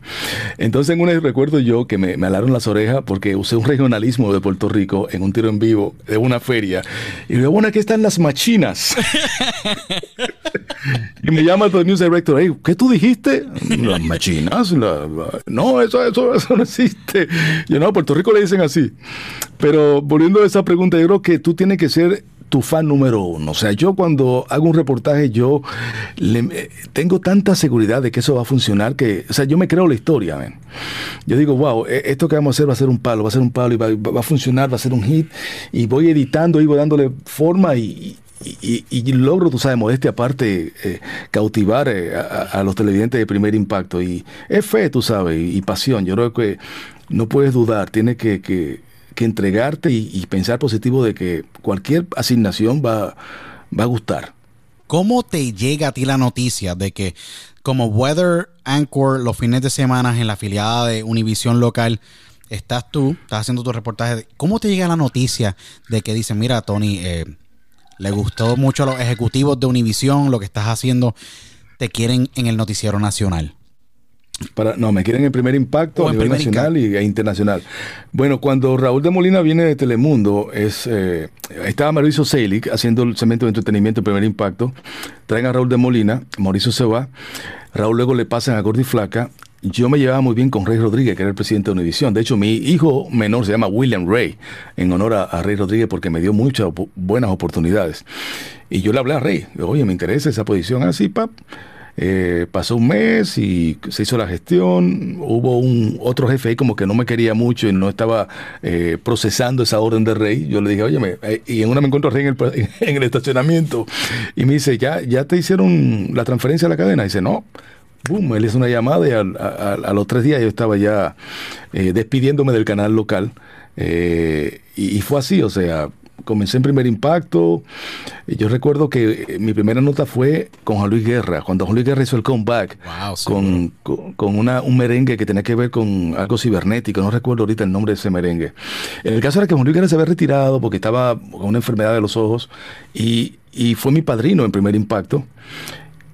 Entonces, en un recuerdo yo que me, me alaron las orejas porque usé un regionalismo de Puerto Rico en un tiro en vivo de una feria. Y digo, bueno, aquí están las machinas. *laughs* y me llama el news director, hey, ¿qué tú dijiste? Las machinas. no, eso, eso, eso no existe. Yo no, Puerto Rico le dicen así. Pero volviendo a esa pregunta, yo creo que tú tienes que ser tu fan número uno. O sea, yo cuando hago un reportaje, yo le, tengo tanta seguridad de que eso va a funcionar que, o sea, yo me creo la historia. Yo digo, wow, e, esto que vamos a hacer va a ser un palo, va a ser un palo y va, a funcionar, va a ser un hit. Y voy editando, y voy dándole forma y, logro, tú sabes, modestia aparte, eh, cautivar eh, a, los televidentes de primer impacto. Y es fe, tú sabes, y, pasión. Yo creo que no puedes dudar, tienes que, que que entregarte y, pensar positivo de que cualquier asignación va, va a gustar. ¿Cómo te llega a ti la noticia de que como Weather Anchor los fines de semana en la afiliada de Univision local, estás tú, estás haciendo tu reportaje? ¿Cómo te llega la noticia de que dicen, mira, Tony, eh, le gustó mucho a los ejecutivos de Univision lo que estás haciendo, te quieren en el noticiero nacional? Para, no, me quieren en primer impacto a nivel nacional y, e internacional. Bueno, cuando Raúl de Molina viene de Telemundo, es, eh, estaba Mauricio Selig haciendo el segmento de entretenimiento en primer impacto. Traen a Raúl de Molina, Mauricio se va, Raúl luego le pasan a Gordy Flaca. Yo me llevaba muy bien con Rey Rodríguez, que era el presidente de Univisión. De hecho, mi hijo menor se llama William Rey, en honor a, Rey Rodríguez, porque me dio muchas buenas oportunidades. Y yo le hablé a Rey, oye, me interesa esa posición así, pap. Eh, pasó un mes y se hizo la gestión. Hubo un otro jefe ahí como que no me quería mucho y no estaba eh, procesando esa orden de rey. Yo le dije, oye, eh", y en una me encuentro rey en el, *laughs* en el estacionamiento y me dice, ¿ya, ya te hicieron la transferencia a la cadena? Y dice, no. Boom, él hizo una llamada y a, los tres días yo estaba ya despidiéndome del canal local. y, fue así, o sea, comencé en primer impacto. Yo recuerdo que eh, mi primera nota fue con Juan Luis Guerra, cuando Juan Luis Guerra hizo el comeback con, con, una, un merengue que tenía que ver con algo cibernético, no recuerdo ahorita el nombre de ese merengue. En el caso era que Juan Luis Guerra se había retirado porque estaba con una enfermedad de los ojos y, y fue mi padrino en primer impacto.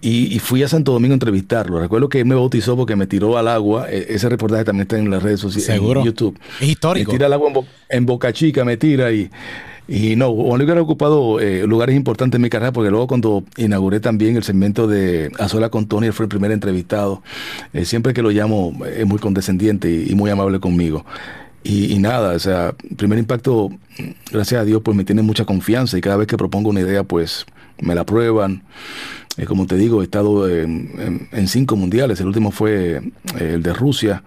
Y, fui a Santo Domingo a entrevistarlo. Recuerdo que él me bautizó porque me tiró al agua. E, ese reportaje también está en las redes sociales, en YouTube. Es histórico. Me tira al agua en, Boca Chica, me tira y y no, Luis ha ocupado eh, lugares importantes en mi carrera porque luego cuando inauguré también el segmento de A con Tony, él fue el primer entrevistado. Eh, siempre que lo llamo es muy condescendiente y, muy amable conmigo. Y, nada, o sea, primer impacto, gracias a Dios, pues me tiene mucha confianza y cada vez que propongo una idea, pues me la prueban. Eh, como te digo, he estado en, en cinco mundiales, el último fue el de Rusia.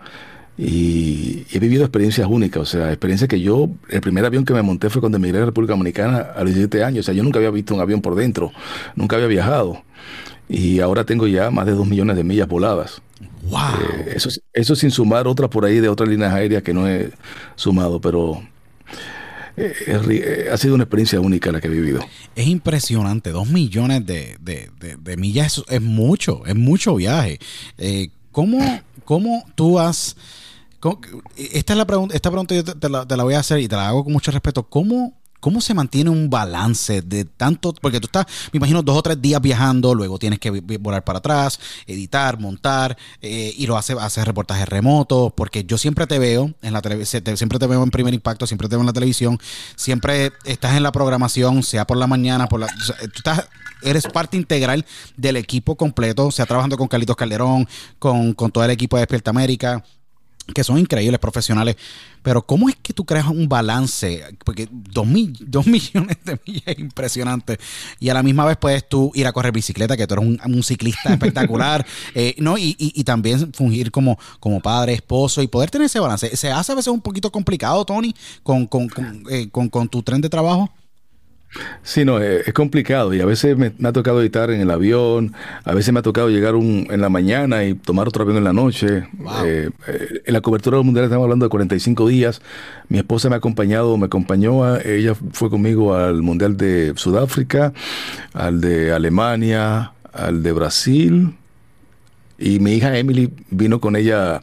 Y he vivido experiencias únicas, o sea, experiencias que yo, el primer avión que me monté fue cuando emigré a la República Dominicana a los 17 años, o sea, yo nunca había visto un avión por dentro, nunca había viajado. Y ahora tengo ya más de dos millones de millas voladas. Wow. Eh, eso, eso sin sumar otra por ahí de otras líneas aéreas que no he sumado, pero eh, eh, ha sido una experiencia única la que he vivido. Es impresionante, dos millones de, de, de, millas es, mucho, es mucho viaje. ¿cómo, ¿Cómo tú has... esta es la pregunta, esta pregunta yo te, la, voy a hacer y te la hago con mucho respeto. ¿Cómo ¿Cómo se mantiene un balance de tanto? Porque tú estás, me imagino, dos o tres días viajando, luego tienes que volar para atrás, editar, montar, eh, y lo hace, hacer reportajes remotos, porque yo siempre te veo en la televisión, siempre te veo en primer impacto, siempre te veo en la televisión, siempre estás en la programación, sea por la mañana, por la. tú estás, eres parte integral del equipo completo, sea trabajando con Carlitos Calderón, con, con todo el equipo de Despierta América que son increíbles profesionales, pero ¿cómo es que tú creas un balance? Porque dos, *laughs* millones de millas es impresionante y a la misma vez puedes tú ir a correr bicicleta, que tú eres un, ciclista espectacular, *laughs* eh, ¿no? Y, y, también fungir como, como padre, esposo y poder tener ese balance. ¿Se hace a veces un poquito complicado, Tony, con, con, con, eh, con tu tren de trabajo? Sí, no, eh, es, complicado y a veces me, ha tocado editar en el avión, a veces me ha tocado llegar un, en la mañana y tomar otro avión en la noche. Eh, eh, en la cobertura mundial estamos hablando de 45 días. Mi esposa me ha acompañado, me acompañó, ella fue conmigo al Mundial de Sudáfrica, al de Alemania, al de Brasil y mi hija Emily vino con ella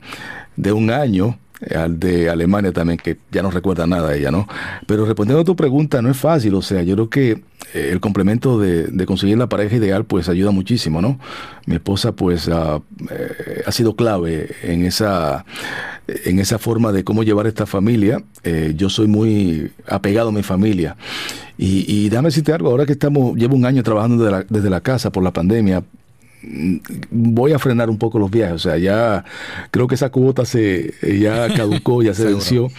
de un año al de Alemania también, que ya no recuerda nada ella, ¿no? Pero respondiendo a tu pregunta, no es fácil, o sea, yo creo que eh, el complemento de, conseguir la pareja ideal, pues ayuda muchísimo, ¿no? Mi esposa, pues, ha, eh, ha sido clave en esa, en esa forma de cómo llevar esta familia. Eh, yo soy muy apegado a mi familia. Y, y dame decirte algo, ahora que estamos, llevo un año trabajando desde la, desde la casa por la pandemia, voy a frenar un poco los viajes. O sea, ya creo que esa cuota se ya caducó, ya se *laughs* venció.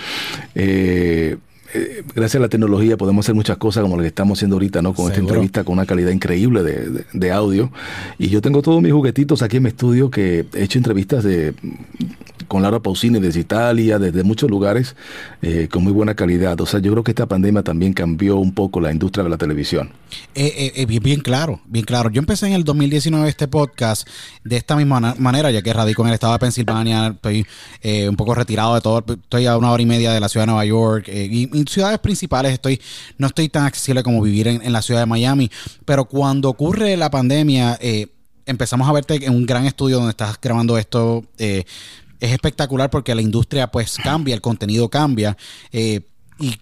Eh, eh, gracias a la tecnología podemos hacer muchas cosas como lo que estamos haciendo ahorita, ¿no? Con esta entrevista con una calidad increíble de, de, audio. Y yo tengo todos mis juguetitos aquí en mi estudio que he hecho entrevistas de con Laura Pausini desde Italia, desde muchos lugares, eh, con muy buena calidad. O sea, yo creo que esta pandemia también cambió un poco la industria de la televisión. Eh, eh, bien, bien, claro, bien claro. Yo empecé en el 2019 este podcast de esta misma manera, ya que radico en el estado de Pensilvania, estoy un poco retirado de todo, estoy a una hora y media de la ciudad de Nueva York, y ciudades principales estoy, no estoy tan accesible como vivir en, la ciudad de Miami, pero cuando ocurre la pandemia, empezamos a verte en un gran estudio donde estás grabando esto. Eh, es espectacular porque la industria pues cambia, el contenido cambia. Eh, y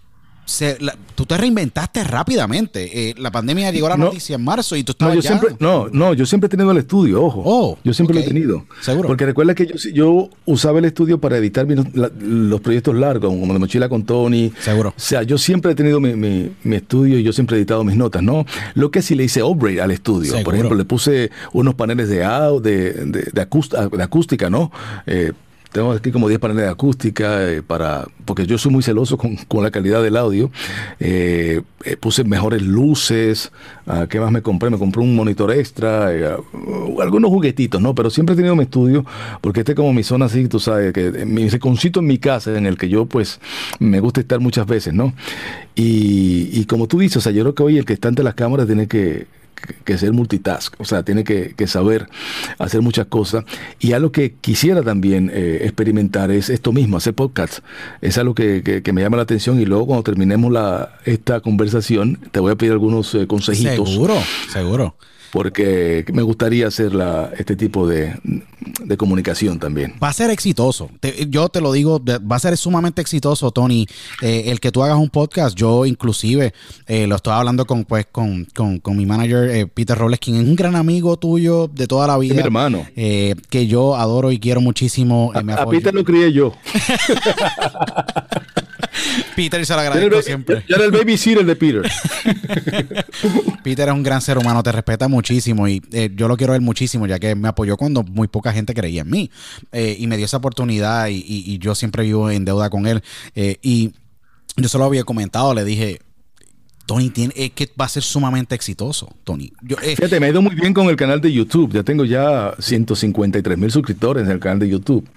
tú te reinventaste rápidamente. Eh, la pandemia llegó a la noticia en marzo y tú estabas no, yo Siempre, no, no, yo siempre he tenido el estudio, ojo. Oh, yo siempre lo he tenido. Seguro. Porque recuerda que yo, yo usaba el estudio para editar los proyectos largos, como de mochila con Tony. Seguro. O sea, yo siempre he tenido mi, estudio y yo siempre he editado mis notas, ¿no? Lo que sí le hice upgrade al estudio. Por ejemplo, le puse unos paneles de audio, de, de, de, acústica, ¿no? Eh, tengo aquí como 10 paneles de acústica eh, para, porque yo soy muy celoso con, la calidad del audio. Eh, eh, puse mejores luces. Ah, ¿Qué más me compré? Me compré un monitor extra, algunos juguetitos, ¿no? Pero siempre he tenido mi estudio, porque este es como mi zona así, tú sabes, que mi reconcito en mi casa, en el que yo pues me gusta estar muchas veces, ¿no? Y, y como tú dices, o sea, yo creo que hoy el que está ante las cámaras tiene que que ser multitask, o sea, tiene que, saber hacer muchas cosas. Y algo que quisiera también eh, experimentar es esto mismo, hacer podcasts. Es algo que, me llama la atención y luego cuando terminemos la, esta conversación te voy a pedir algunos eh, consejitos. Seguro, seguro porque me gustaría hacer la, este tipo de, comunicación también. Va a ser exitoso. yo te lo digo, va a ser sumamente exitoso, Tony. Eh, el que tú hagas un podcast, yo inclusive eh, lo estaba hablando con, pues, con, mi manager eh, Peter Robles, quien es un gran amigo tuyo de toda la vida. mi hermano. que yo adoro y quiero muchísimo. a, Peter lo crié yo. *laughs* Peter se lo agradezco siempre. Yo era el babysitter de Peter. *laughs* Peter es un gran ser humano, te respeta muchísimo y eh, yo lo quiero ver muchísimo, ya que me apoyó cuando muy poca gente creía en mí eh, y me dio esa oportunidad y, yo siempre vivo en deuda con él. Eh, y yo se lo había comentado, le dije, Tony tiene, es que va a ser sumamente exitoso, Tony. Eh, Fíjate, me ha ido muy bien con el canal de YouTube. Ya tengo ya 153 mil suscriptores en el canal de YouTube.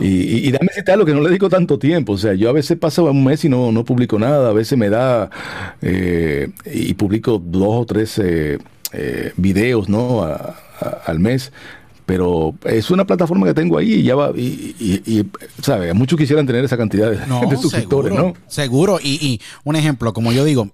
Y, y, dame citar lo que no le dedico tanto tiempo. O sea, yo a veces paso un mes y no, no publico nada. A veces me da eh, y publico dos o tres eh, videos ¿no? al mes pero es una plataforma que tengo ahí y ya va, y, y, ¿sabes? Muchos quisieran tener esa cantidad de, suscriptores, ¿no? Seguro, y, y un ejemplo, como yo digo,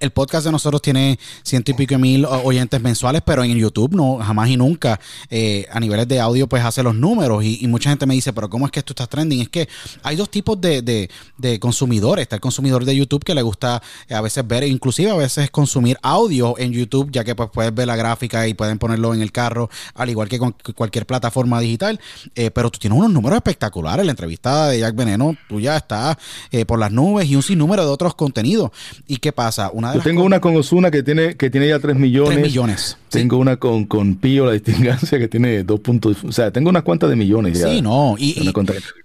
el podcast de nosotros tiene ciento y pico mil oyentes mensuales, pero en YouTube no, jamás y nunca eh, a niveles de audio pues hace los números y, mucha gente me dice, pero ¿cómo es que esto está trending? Es que hay dos tipos de, de, consumidores. Está el consumidor de YouTube que le gusta a veces ver, inclusive a veces consumir audio en YouTube, ya que pues puedes ver la gráfica y pueden ponerlo en el carro, al igual que con cualquier plataforma digital. Eh, pero tú tienes unos números espectaculares. La entrevista de Jack Veneno tuya está eh, por las nubes y un sinnúmero de otros contenidos. ¿Y qué pasa? Yo tengo una con Osuna que tiene, que tiene ya 3 millones. 3 millones. Tengo una con, con Pío, la distingancia, que tiene 2 puntos. O sea, tengo unas cuantas de millones ya. Sí, no. Y,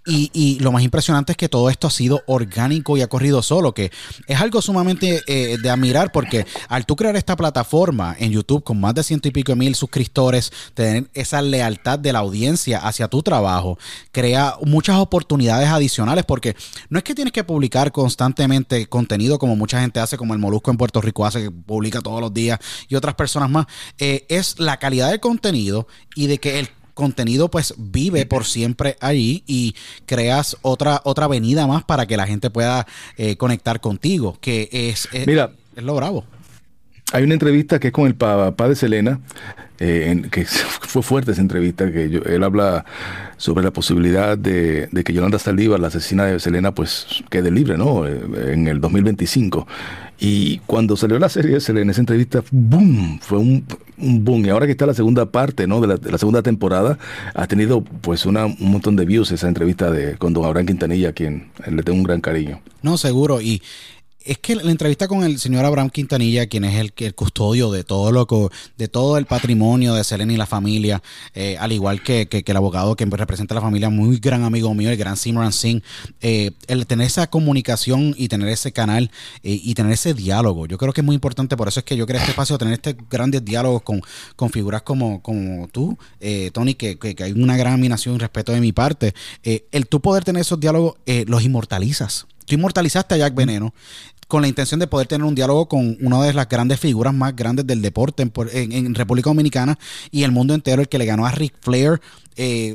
y, y, lo más impresionante es que todo esto ha sido orgánico y ha corrido solo, que es algo sumamente eh, de admirar porque al tú crear esta plataforma en YouTube con más de ciento y pico mil suscriptores, tener esa lealtad de la audiencia hacia tu trabajo, crea muchas oportunidades adicionales porque no es que tienes que publicar constantemente contenido como mucha gente hace, como el Molusco en Puerto Rico hace, que publica todos los días y otras personas más. Eh, es la calidad del contenido y de que el contenido pues vive por siempre allí y creas otra otra avenida más para que la gente pueda eh, conectar contigo que es, Mira, es lo bravo hay una entrevista que es con el papá de Selena eh, que *laughs* fue fuerte esa entrevista, que él habla sobre la posibilidad de, que Yolanda Saldívar, la asesina de Selena, pues quede libre, ¿no? En el 2025. Y cuando salió la serie de Selena, esa entrevista, ¡boom! Fue un, boom. Y ahora que está la segunda parte, ¿no? De la, segunda temporada, ha tenido pues una, un montón de views esa entrevista de, con don Abraham Quintanilla, a quien le tengo un gran cariño. No, seguro. Y es que la entrevista con el señor Abraham Quintanilla, quien es el, el custodio de todo lo de todo el patrimonio de Selena y la familia, eh, al igual que, el abogado que representa a la familia, muy gran amigo mío, el gran Simran Singh, eh, el tener esa comunicación y tener ese canal eh, y tener ese diálogo, yo creo que es muy importante, por eso es que yo creo este espacio, tener este grandes diálogos con, con figuras como, como tú, Tony, que, que, hay una gran admiración y respeto de mi parte, el tú poder tener esos diálogos, los inmortalizas. Tú inmortalizaste a Jack Veneno con la intención de poder tener un diálogo con una de las grandes figuras más grandes del deporte en, República Dominicana y el mundo entero, el que le ganó a Rick Flair eh,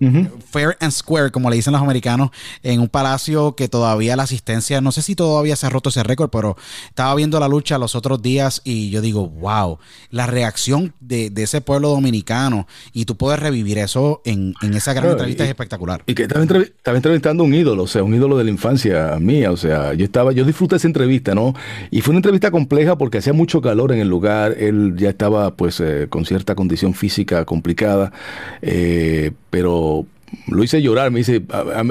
fair and square, como le dicen los americanos, en un palacio que todavía la asistencia, no sé si todavía se ha roto ese récord, pero estaba viendo la lucha los otros días y yo digo, wow, la reacción de, ese pueblo dominicano y tú puedes revivir eso en, esa gran entrevista es espectacular. Y que estaba, entrevistando un ídolo, o sea, un ídolo de la infancia mía, o sea, yo estaba, yo disfruté esa entrevista, ¿no? Y fue una entrevista compleja porque hacía mucho calor en el lugar, él ya estaba pues eh, con cierta condición física complicada, eh, pero lo hice llorar, me dice,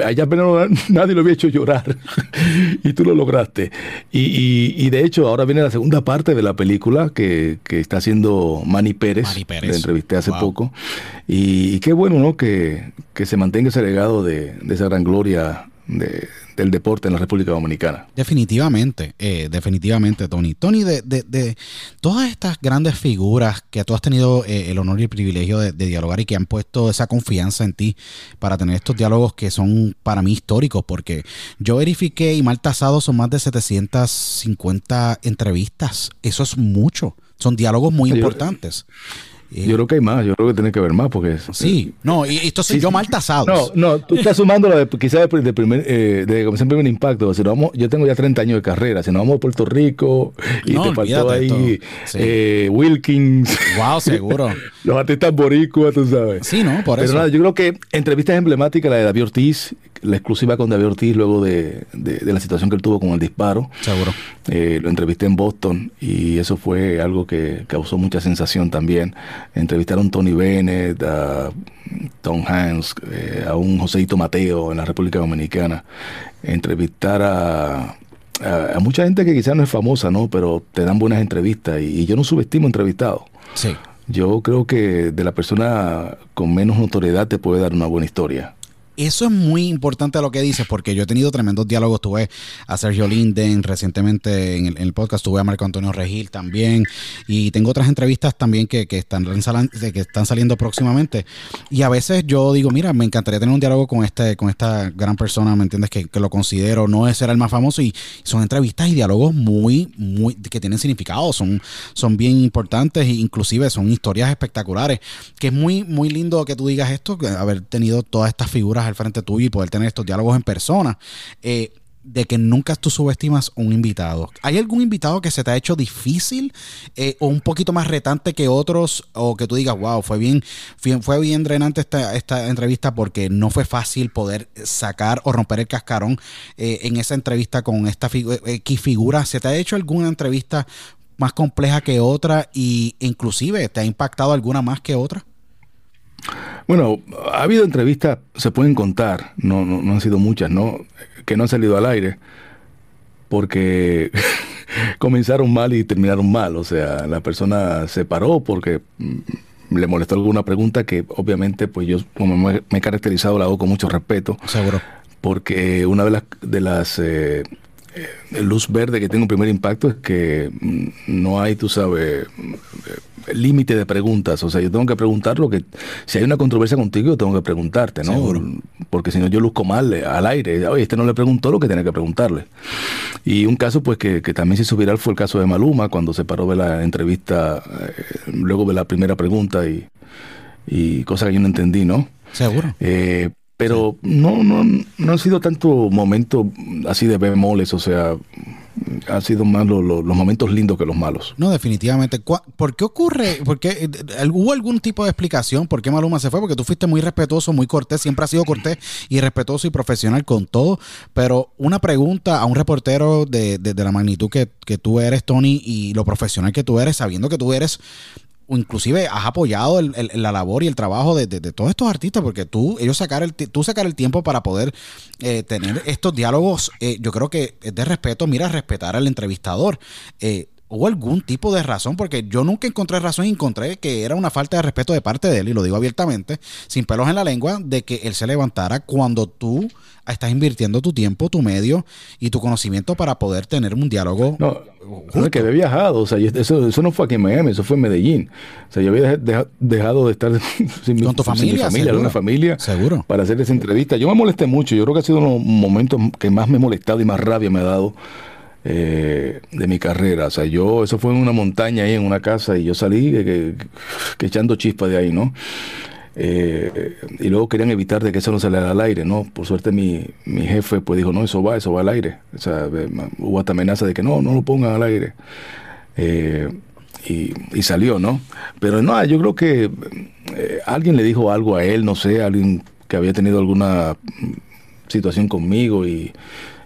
allá apenas *laughs* nadie lo había hecho llorar *laughs* y tú lo lograste. Y, de hecho ahora viene la segunda parte de la película que, está haciendo Manny Pérez, Manny Pérez. la entrevisté hace poco. Y, qué bueno, ¿no? Que, se mantenga ese legado de, de esa gran gloria de, del deporte en la República Dominicana. Definitivamente, eh, definitivamente, Tony. Tony, de, de, todas estas grandes figuras que tú has tenido eh, el honor y el privilegio de, dialogar y que han puesto esa confianza en ti para tener estos diálogos que son para mí históricos, porque yo verifiqué y mal tasado son más de 750 entrevistas. Eso es mucho. Son diálogos muy importantes. Yo creo que hay más, yo creo que tiene que haber más porque... Sí, no, y esto soy yo mal tasado. No, no, tú estás sumando la de, quizás de, primer, eh, de primer impacto. Si no vamos, yo tengo ya 30 años de carrera, si nos vamos a Puerto Rico y te faltó ahí eh, Wilkins. Wow, seguro. *laughs* los artistas boricuas, tú sabes. Sí, ¿no? Por Pero eso. nada, yo creo que entrevistas emblemáticas, la de David Ortiz, la exclusiva con David Ortiz luego de, la situación que él tuvo con el disparo. Seguro. Eh, lo entrevisté en Boston y eso fue algo que causó mucha sensación también. Entrevistaron a Tony Bennett, a Tom Hanks, eh, a un Joseito Mateo en la República Dominicana. Entrevistar a, a, mucha gente que quizás no es famosa, ¿no? Pero te dan buenas entrevistas y, yo no subestimo entrevistados. Sí. Yo creo que de la persona con menos notoriedad te puede dar una buena historia. Eso es muy importante lo que dices, porque yo he tenido tremendos diálogos. Tuve a Sergio Linden recientemente en el, podcast, tuve a Marco Antonio Regil también, y tengo otras entrevistas también que, están, que están saliendo próximamente. Y a veces yo digo, mira, me encantaría tener un diálogo con este con esta gran persona, ¿me entiendes? Que, lo considero, no es ser el más famoso, y son entrevistas y diálogos muy, muy, que tienen significado, son, son bien importantes, e inclusive son historias espectaculares, que es muy, muy lindo que tú digas esto, haber tenido todas estas figuras al frente tuyo y poder tener estos diálogos en persona. Eh, de que nunca tú subestimas un invitado. ¿Hay algún invitado que se te ha hecho difícil eh, o un poquito más retante que otros o que tú digas, wow, fue bien, fue bien drenante esta, esta entrevista porque no fue fácil poder sacar o romper el cascarón eh, en esa entrevista con esta X figura? ¿Se te ha hecho alguna entrevista más compleja que otra y inclusive te ha impactado alguna más que otra? Bueno, ha habido entrevistas, se pueden contar, no, no, han sido muchas, ¿no? Que no han salido al aire porque *laughs* comenzaron mal y terminaron mal. O sea, la persona se paró porque mm, le molestó alguna pregunta que obviamente pues yo como me, he caracterizado la hago con mucho respeto. Seguro. Porque una de las, de las eh, eh, luz verde que tengo un primer impacto es que mm, no hay, tú sabes, límite de preguntas. O sea, yo tengo que preguntar lo que. Si hay una controversia contigo, yo tengo que preguntarte, ¿no? Porque si no, yo luzco mal eh, al aire. Oye, este no le preguntó lo que tenía que preguntarle. Y un caso, pues, que, también se subirá fue el caso de Maluma, cuando se paró de la entrevista, eh, luego de la primera pregunta y, y cosa que yo no entendí, ¿no? Seguro. Eh, pero no, no, no han sido tanto momentos así de bemoles, o sea, han sido más los, momentos lindos que los malos. No, definitivamente. ¿Por qué ocurre? Eh, ¿Hubo algún tipo de explicación por qué Maluma se fue? Porque tú fuiste muy respetuoso, muy cortés, siempre has sido cortés y respetuoso y profesional con todo. Pero una pregunta a un reportero de, de, la magnitud que, que tú eres, Tony, y lo profesional que tú eres, sabiendo que tú eres inclusive has apoyado la labor y el trabajo de, todos estos artistas, porque tú, ellos sacar el, tú sacar el tiempo para poder eh, tener estos diálogos, eh, yo creo que es de respeto, mira, respetar al entrevistador. Eh, ¿Hubo algún tipo de razón? Porque yo nunca encontré razón y encontré que era una falta de respeto de parte de él, y lo digo abiertamente, sin pelos en la lengua, de que él se levantara cuando tú estás invirtiendo tu tiempo, tu medio y tu conocimiento para poder tener un diálogo. No, no que había viajado, o sea, eso, eso no fue aquí en Miami, eso fue en Medellín. O sea, yo había dejado de estar *laughs* sin, con tu familia, mi familia, una familia, seguro, para hacer esa entrevista. Yo me molesté mucho, yo creo que ha sido uno de los momentos que más me he molestado y más rabia me ha dado eh, de mi carrera. O sea, yo, eso fue en una montaña ahí, en una casa, y yo salí echando chispas de ahí, ¿no? Eh, y luego querían evitar de que eso no saliera al aire, ¿no? Por suerte mi, mi jefe pues dijo, no, eso va, eso va al aire. O sea, hubo hasta amenaza de que no, no lo pongan al aire. Eh, y, y, salió, ¿no? Pero no, yo creo que alguien le dijo algo a él, no sé, alguien que había tenido alguna situación conmigo y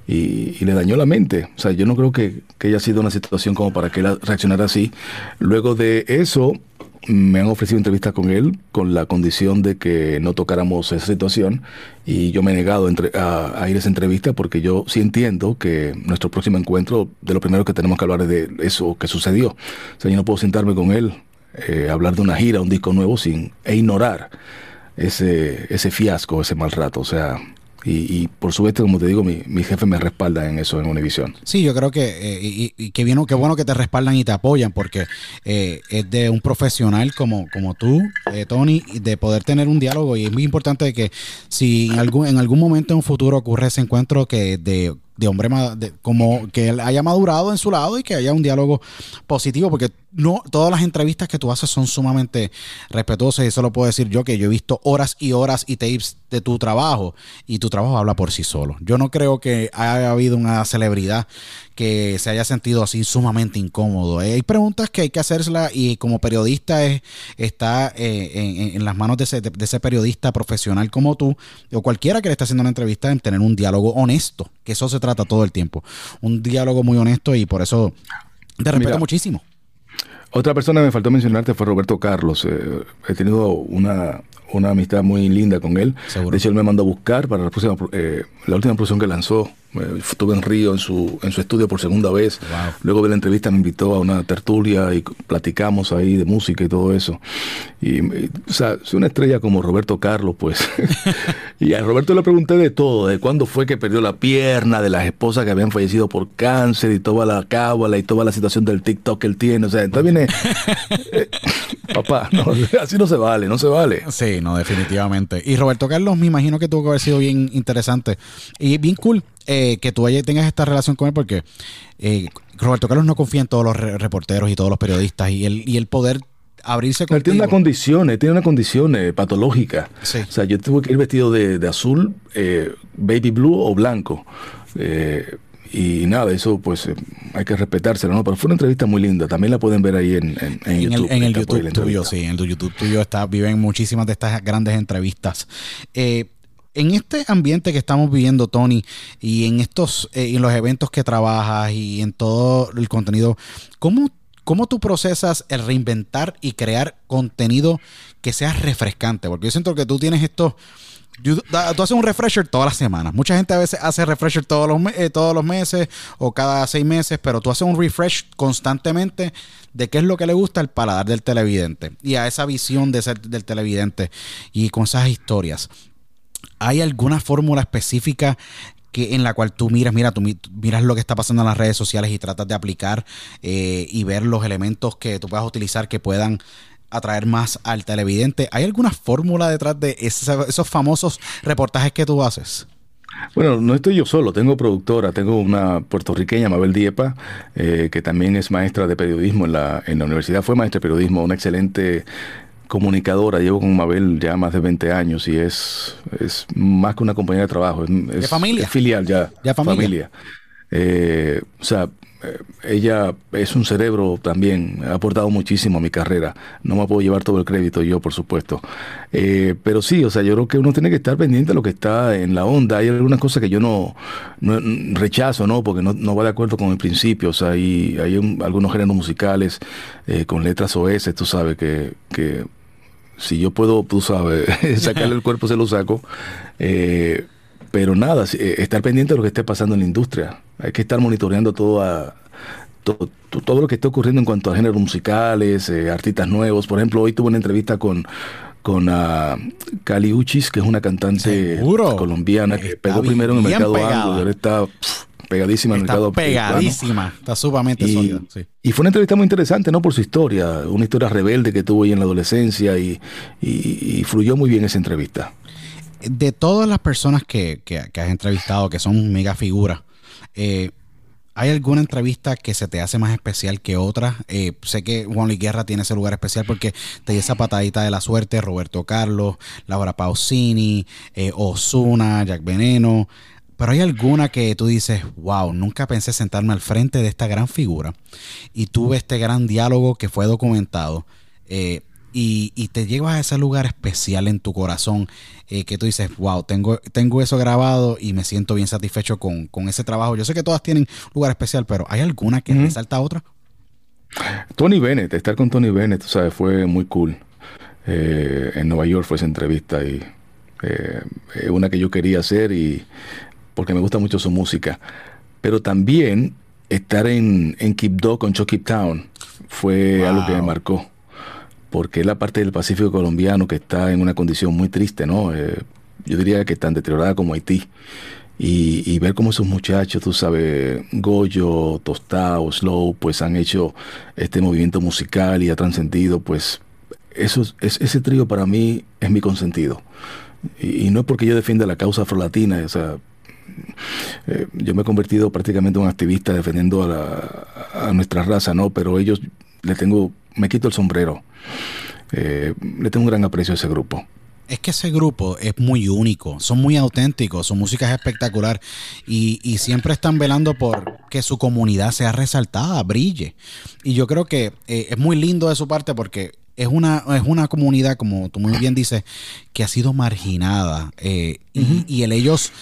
y, le dañó la mente. O sea, yo no creo que, haya sido una situación como para que él reaccionara así. Luego de eso, me han ofrecido entrevistas con él con la condición de que no tocáramos esa situación y yo me he negado a, ir a esa entrevista porque yo sí entiendo que nuestro próximo encuentro, de lo primero que tenemos que hablar es de eso que sucedió. O sea, yo no puedo sentarme con él, eh, hablar de una gira, un disco nuevo sin e ignorar ese, ese fiasco, ese mal rato. O sea, y, por supuesto, como te digo, mi, mi, jefe me respalda en eso en Univision. Sí, yo creo que, eh, y, y que, bien, bueno que te respaldan y te apoyan, porque eh, es de un profesional como, como tú, eh, Tony, de poder tener un diálogo. Y es muy importante que si en algún, en algún momento en un futuro ocurre ese encuentro que de de hombre como que él haya madurado en su lado y que haya un diálogo positivo, porque no todas las entrevistas que tú haces son sumamente respetuosas y eso lo puedo decir yo que yo he visto horas y horas y tapes de tu trabajo y tu trabajo habla por sí solo. Yo no creo que haya habido una celebridad que se haya sentido así sumamente incómodo. Hay preguntas que hay que hacérselas y como periodista es, está eh, en, las manos de ese, de ese, periodista profesional como tú o cualquiera que le esté haciendo una entrevista en tener un diálogo honesto, que eso se trata todo el tiempo. Un diálogo muy honesto y por eso te respeto muchísimo. Otra persona que me faltó mencionarte fue Roberto Carlos. Eh, he tenido una, una, amistad muy linda con él. De hecho, él me mandó a buscar para la, próxima, eh, la última producción que lanzó Estuve en Río en su, en su estudio por segunda vez. Luego de la entrevista me invitó a una tertulia y platicamos ahí de música y todo eso. Y, o sea, si una estrella como Roberto Carlos, pues. *laughs* y a Roberto le pregunté de todo, de cuándo fue que perdió la pierna, de las esposas que habían fallecido por cáncer y toda la cábala y toda la situación del TikTok que él tiene. O sea, entonces viene. *laughs* Eh, papá, no, *laughs* así no se vale, no se vale. Sí, no, definitivamente. Y Roberto Carlos, me imagino que tuvo que haber sido bien interesante y bien cool eh, que tú tengas esta relación con él porque eh, Roberto Carlos no confía en todos los reporteros y todos los periodistas y el, y el poder abrirse con Él tiene una condición, tiene una condición eh, patológica. O sea, yo tuve que ir vestido de, azul, baby blue o blanco. y nada, eso pues hay que respetárselo, ¿no? Pero fue una entrevista muy linda. También la pueden ver ahí en, en, YouTube. en el YouTube tuyo, sí. En el YouTube tuyo está, viven muchísimas de estas grandes entrevistas. Eh, en este ambiente que estamos viviendo, Tony, y en estos, eh, en los eventos que trabajas y en todo el contenido, ¿cómo, ¿cómo tú procesas el reinventar y crear contenido que sea refrescante? Porque yo siento que tú tienes esto. Tú haces un refresher todas las semanas. Mucha gente a veces hace refresher todos los, eh, todos los meses o cada seis meses, pero tú haces un refresh constantemente de qué es lo que le gusta al paladar del televidente y a esa visión de ser del televidente y con esas historias. ¿Hay alguna fórmula específica que en la cual tú miras, mira, tú miras lo que está pasando en las redes sociales y tratas de aplicar eh, y ver los elementos que tú puedas utilizar que puedan atraer más al televidente? ¿Hay alguna fórmula detrás de esos, famosos reportajes que tú haces? Bueno, no estoy yo solo, tengo productora, tengo una puertorriqueña, Mabel Diepa, eh, que también es maestra de periodismo en la, en la universidad, fue maestra de periodismo, una excelente comunicadora, llevo con Mabel ya más de 20 años y es, es más que una compañía de trabajo. Es, familia? filial ya. ¿Ya familia? Eh, o sea, eh, ella es un cerebro también, ha aportado muchísimo a mi carrera. No me puedo llevar todo el crédito yo, por supuesto. Eh, pero sí, o sea, yo creo que uno tiene que estar pendiente de lo que está en la onda. Hay algunas cosas que yo no, rechazo, ¿no? Porque no, no, va de acuerdo con el principio. O sea, hay, hay algunos géneros musicales con letras OS, tú sabes, que, que si yo puedo, tú sabes, *laughs* sacarle el cuerpo, se lo saco. Eh, pero nada, eh, estar pendiente de lo que esté pasando en la industria. Hay que estar monitoreando todo, todo, todo, lo que está ocurriendo en cuanto a géneros musicales, eh, artistas nuevos. Por ejemplo, hoy tuve una entrevista con con uh, Cali Uchis, que es una cantante colombiana que pegó primero en el mercado anglo y ahora está pegadísima en el mercado pegadísima, está sumamente sólida. Y fue una entrevista muy interesante, ¿no? Por su historia, una historia rebelde que tuvo ahí en la adolescencia y, fluyó muy bien esa entrevista. De todas las personas que, has entrevistado, que son mega figuras, eh, ¿Hay alguna entrevista que se te hace más especial que otra? Eh, sé que Juan Luis Guerra tiene ese lugar especial porque te dio esa patadita de la suerte, Roberto Carlos, Laura Pausini, eh, Osuna, Jack Veneno. Pero hay alguna que tú dices, wow, nunca pensé sentarme al frente de esta gran figura y tuve este gran diálogo que fue documentado eh, y, te llevas a ese lugar especial en tu corazón eh, que tú dices, wow, tengo, tengo eso grabado y me siento bien satisfecho con, ese trabajo. Yo sé que todas tienen lugar especial, pero ¿hay alguna que resalta a otra? Tony Bennett, estar con Tony Bennett, tú sabes, fue muy cool. Eh, en Nueva York fue esa entrevista y una que yo quería hacer y porque me gusta mucho su música. Pero también estar en, en Quibdó con Chucky Town fue algo que me marcó. Porque es la parte del Pacífico colombiano que está en una condición muy triste, ¿no? Eh, yo diría que tan deteriorada como Haití. Y, ver cómo esos muchachos, tú sabes, Goyo, Tostado, Slow, pues han hecho este movimiento musical y ha trascendido, pues eso, es, ese trío para mí es mi consentido. Y, y, no es porque yo defienda la causa afrolatina, o sea, eh, yo me he convertido prácticamente en un activista defendiendo a, nuestra raza, ¿no? Pero ellos le tengo, me quito el sombrero. Eh, le tengo un gran aprecio a ese grupo. Es que ese grupo es muy único, son muy auténticos, su música es espectacular y, siempre están velando por que su comunidad sea resaltada, brille. Y yo creo que eh, es muy lindo de su parte porque es una, es una comunidad, como tú muy bien dices, que ha sido marginada y, el ellos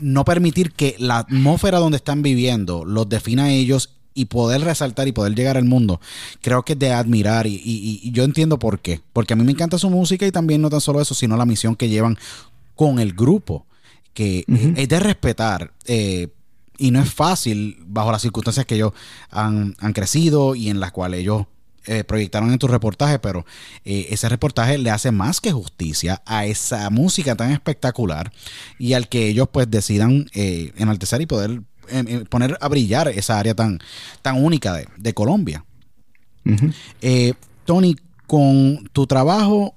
no permitir que la atmósfera donde están viviendo los defina a ellos y poder resaltar y poder llegar al mundo, creo que es de admirar y, yo entiendo por qué. Porque a mí me encanta su música y también no tan solo eso, sino la misión que llevan con el grupo que es de respetar. Eh, y no es fácil bajo las circunstancias que ellos han, crecido y en las cuales ellos eh, proyectaron en tu reportaje, pero eh, ese reportaje le hace más que justicia a esa música tan espectacular y al que ellos pues decidan enaltecer y poder poner a brillar esa área tan, tan única de, Colombia. Tony, con tu trabajo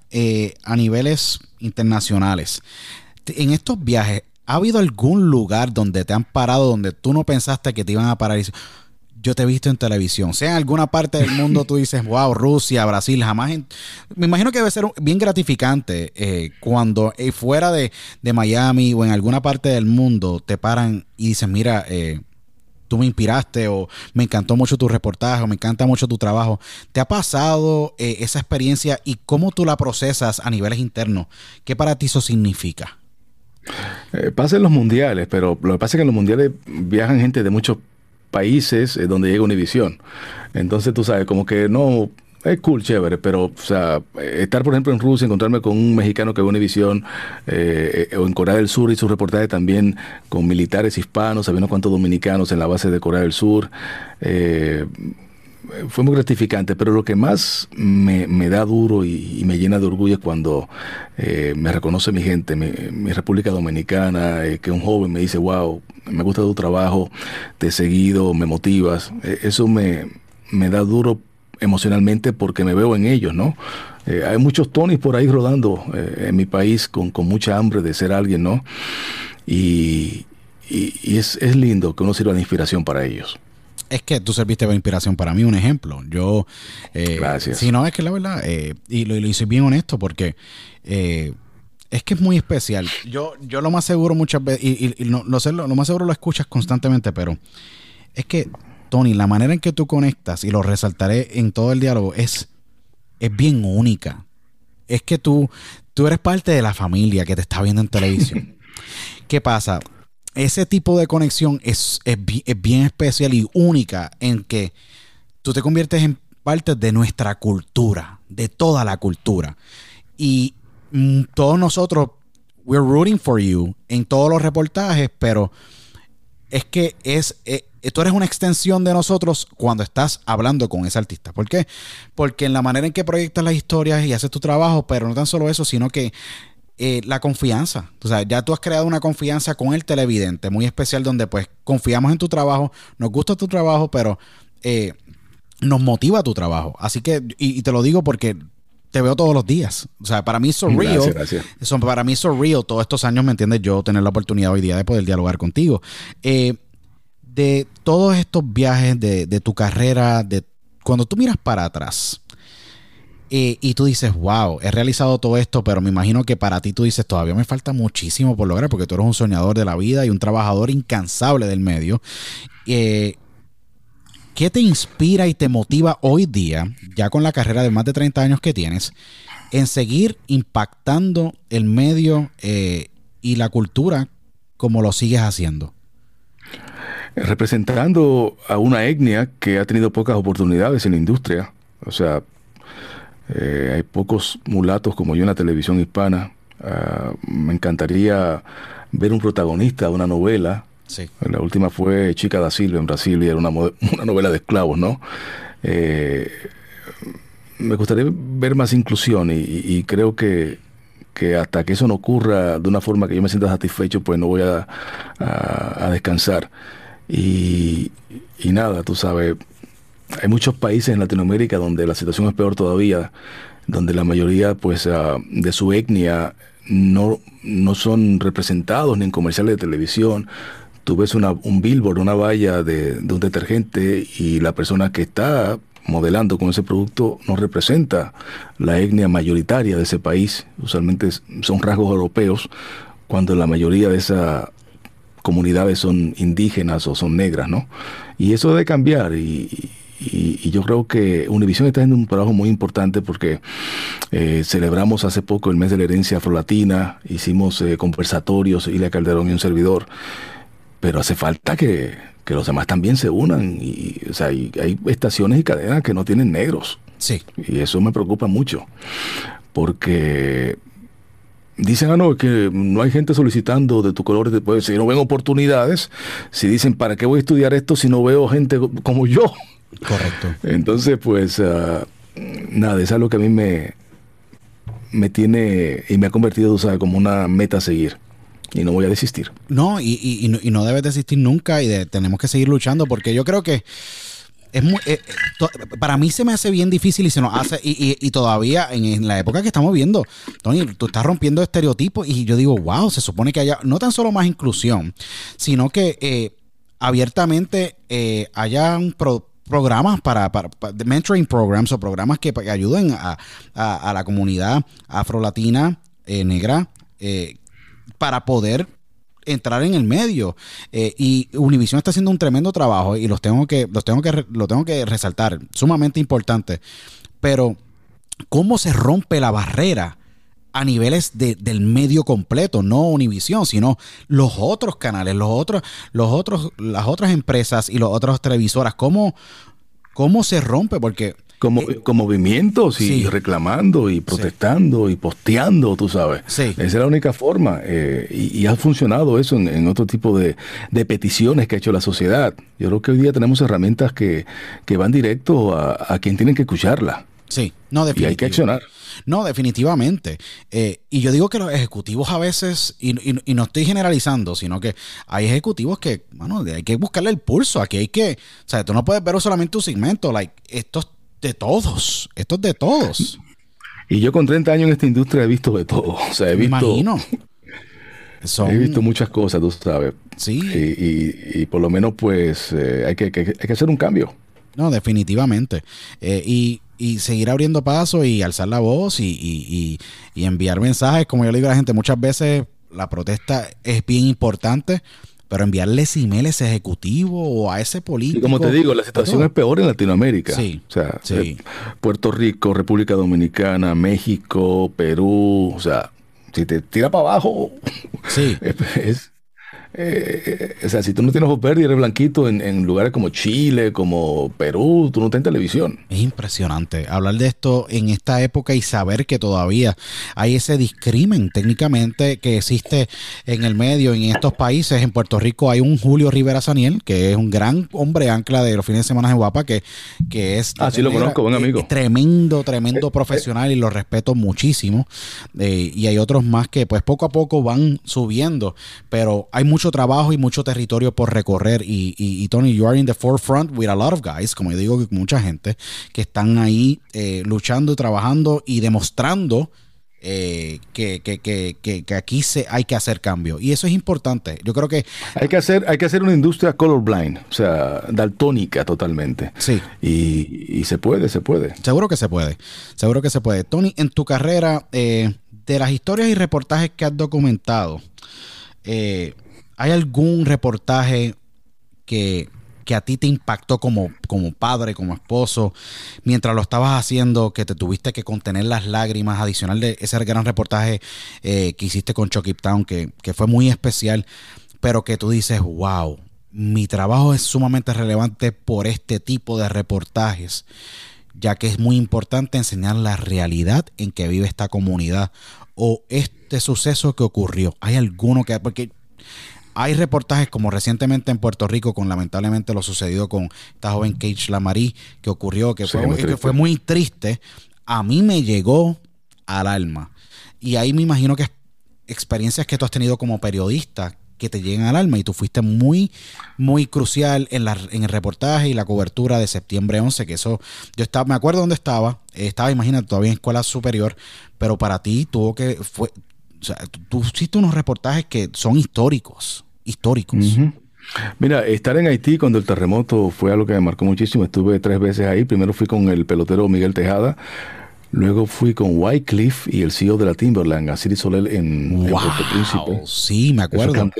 a niveles internacionales, en estos viajes, ¿ha habido algún lugar donde te han parado donde tú no pensaste que te iban a parar? Y yo te he visto en televisión. Sea en alguna parte del mundo tú dices, *laughs* wow, Rusia, Brasil, jamás. Me imagino que debe ser bien gratificante eh, cuando eh, fuera de, Miami o en alguna parte del mundo te paran y dicen, mira, eh, tú me inspiraste o me encantó mucho tu reportaje o me encanta mucho tu trabajo. ¿Te ha pasado esa experiencia y cómo tú la procesas a niveles internos? ¿Qué para ti eso significa? Pasa en los mundiales, pero lo que pasa es que en los mundiales viajan gente de muchos países eh, donde llega Univisión. Entonces tú sabes, como que no, es cool, chévere, pero, o sea, estar, por ejemplo, en Rusia, encontrarme con un mexicano que ve Univisión, eh, o en Corea del Sur y su reportaje también con militares hispanos, sabiendo cuántos dominicanos en la base de Corea del Sur. Eh, fue muy gratificante, pero lo que más me, da duro y, me llena de orgullo es cuando eh, me reconoce mi gente, mi, República Dominicana, eh, que un joven me dice, wow, me gusta tu trabajo, te he seguido, me motivas. Eh, eso me, me da duro emocionalmente porque me veo en ellos, ¿no? hay muchos Tonys por ahí rodando en mi país con, con, mucha hambre de ser alguien, ¿no? Y, y, es, es lindo que uno sirva de inspiración para ellos es que tú serviste de inspiración para mí, un ejemplo. Yo. Eh, Gracias. Si no, es que la verdad, eh, y, lo, hice bien honesto porque. Eh, es que es muy especial. Yo, yo lo más seguro muchas veces, y, no, sé, lo, más seguro lo escuchas constantemente, pero es que, Tony, la manera en que tú conectas, y lo resaltaré en todo el diálogo, es, es bien única. Es que tú, tú eres parte de la familia que te está viendo en televisión. *laughs* ¿Qué pasa? Ese tipo de conexión es, bien especial y única en que tú te conviertes en parte de nuestra cultura, de toda la cultura. Y mm, todos nosotros, we're rooting for you en todos los reportajes, pero es que es, eh, tú eres una extensión de nosotros cuando estás hablando con ese artista. ¿Por qué? Porque en la manera en que proyectas las historias y haces tu trabajo, pero no tan solo eso, sino que eh, la confianza. O sea, ya tú has creado una confianza con el televidente muy especial donde pues confiamos en tu trabajo, nos gusta tu trabajo, pero eh, nos motiva tu trabajo. Así que, y, te lo digo porque te veo todos los días. O sea, para mí es surreal. Gracias, gracias. para mí es surreal todos estos años, ¿me entiendes? Yo tener la oportunidad hoy día de poder dialogar contigo. Eh, de todos estos viajes de, de tu carrera, de cuando tú miras para atrás, y tú dices, wow, he realizado todo esto, pero me imagino que para ti tú dices, todavía me falta muchísimo por lograr, porque tú eres un soñador de la vida y un trabajador incansable del medio. Eh, ¿Qué te inspira y te motiva hoy día, ya con la carrera de más de 30 años que tienes, en seguir impactando el medio eh, y la cultura como lo sigues haciendo? Representando a una etnia que ha tenido pocas oportunidades en la industria. O sea, eh, hay pocos mulatos como yo en la televisión hispana. Ah, me encantaría ver un protagonista de una novela. La última fue Chica da Silva en Brasil y era una, *laughs* una novela de esclavos, ¿no? Eh, me gustaría ver más inclusión y, creo que, hasta que eso no ocurra de una forma que yo me sienta satisfecho, pues no voy a, a, descansar. Y, y nada, tú sabes, hay muchos países en Latinoamérica donde la situación es peor todavía, donde la mayoría pues ah, de su etnia no, no son representados ni en comerciales de televisión. Tú ves una, un billboard, una valla de, un detergente y la persona que está modelando con ese producto no representa la etnia mayoritaria de ese país. Usualmente son rasgos europeos, cuando la mayoría de esas comunidades son indígenas o son negras, ¿no? Y eso debe cambiar y, y, yo creo que Univision está haciendo un trabajo muy importante porque eh, celebramos hace poco el mes de la herencia afrolatina, hicimos eh, conversatorios, Ilia Calderón y un servidor, pero hace falta que, que los demás también se unan. Y, o sea, hay, hay estaciones y cadenas que no tienen negros. Sí. Y eso me preocupa mucho, porque dicen, ah, no, que no hay gente solicitando de tu color, después, si no ven oportunidades, si dicen, ¿para qué voy a estudiar esto si no veo gente como yo? Correcto. Entonces, pues, uh, nada, es algo que a mí me, me tiene y me ha convertido, como una meta a seguir. Y no voy a desistir. No, y, y, y no, debes desistir nunca y de, tenemos que seguir luchando porque yo creo que es muy, eh, para mí se me hace bien difícil y se nos hace, y, y, todavía en, la época que estamos viendo, Tony, tú estás rompiendo estereotipos y yo digo, wow, se supone que haya no tan solo más inclusión, sino que eh, abiertamente eh, haya programas para, mentoring programs o programas que, ayuden a, a, la comunidad afrolatina, negra, para poder entrar en el medio. Eh, y Univision está haciendo un tremendo trabajo y los tengo que, los tengo que, lo tengo que resaltar, sumamente importante. Pero, ¿cómo se rompe la barrera? A niveles del medio completo, no Univision, sino los otros canales, los otros, los otros, las otras empresas y las otras televisoras. ¿Cómo, cómo se rompe? Porque como, eh, con movimientos y reclamando y protestando y posteando, tú sabes. Esa es la única forma. Eh, y, ha funcionado eso en, otro tipo de, peticiones que ha hecho la sociedad. Yo creo que hoy día tenemos herramientas que, van directo a, quien tienen que escucharla. Sí, no, definitivamente. Y hay que accionar. No, definitivamente. Eh, y yo digo que los ejecutivos a veces, y, no estoy generalizando, sino que hay ejecutivos que, bueno, hay que buscarle el pulso. Aquí hay que, o sea, tú no puedes ver solamente un segmento, like, estos de todos. Esto es de todos. Y yo con 30 años en esta industria he visto de todo. O sea, he visto. imagino. He visto muchas cosas, tú sabes. Sí. Y, por lo menos, pues, eh, hay, que, hay, que, hacer un cambio. No, definitivamente. Eh, y, y, seguir abriendo paso y alzar la voz y, y enviar mensajes. Como yo le digo a la gente, muchas veces la protesta es bien importante pero enviarles emails ejecutivos o a ese político. Y como te digo, la situación es peor en Latinoamérica. Sí. O sea, eh, Puerto Rico, República Dominicana, México, Perú, o sea, si te tira para abajo, sí. *laughs* es, eh, o sea, si tú no tienes verdes y eres blanquito en, lugares como Chile, como Perú, tú no estás en televisión. Es impresionante hablar de esto en esta época y saber que todavía hay ese discrimen técnicamente que existe en el medio en estos países. En Puerto Rico hay un Julio Rivera Saniel, que es un gran hombre ancla de los fines de semana en Guapa, que, que es... Ah, sí, lo conozco, buen amigo. Tremendo, tremendo eh, profesional y lo respeto muchísimo. Eh, y hay otros más que pues poco a poco van subiendo, pero hay muchos trabajo y mucho territorio por recorrer. Y, Tony, you are in the forefront with a lot of guys, como yo digo, mucha gente que están ahí eh, luchando y trabajando y demostrando eh, que, que, que, que, aquí se, hay que hacer cambio. Y eso es importante. Yo creo que... Hay que hacer, hay que hacer una industria colorblind, o sea, daltónica totalmente. Sí. Y, y se puede, se puede. Seguro que se puede. Seguro que se puede. Tony, en tu carrera, eh, de las historias y reportajes que has documentado, eh, ¿Hay algún reportaje que, a ti te impactó como, como padre, como esposo, mientras lo estabas haciendo, que te tuviste que contener las lágrimas, adicional de ese gran reportaje eh, que hiciste con Chucky Town, que, que fue muy especial, pero que tú dices, wow, mi trabajo es sumamente relevante por este tipo de reportajes, ya que es muy importante enseñar la realidad en que vive esta comunidad o este suceso que ocurrió. ¿Hay alguno que... Porque hay reportajes como recientemente en Puerto Rico con lamentablemente lo sucedido con esta joven Cage Lamarí que ocurrió, que, fue, muy que fue muy triste. A mí me llegó al alma. Y ahí me imagino que experiencias que tú has tenido como periodista que te llegan al alma y tú fuiste muy, muy crucial en, la, en el reportaje y la cobertura de septiembre 11, que eso, yo estaba, me acuerdo dónde estaba, estaba, imagínate, todavía en escuela superior, pero para ti tuvo que, fue, o sea, tú, hiciste unos reportajes que son históricos, históricos. Mira, estar en Haití cuando el terremoto fue algo que me marcó muchísimo. Estuve tres veces ahí. Primero fui con el pelotero Miguel Tejada. Luego fui con Wycliffe y el CEO de la Timberland, Asiri Soler, en, Puerto Príncipe. Sí, me acuerdo.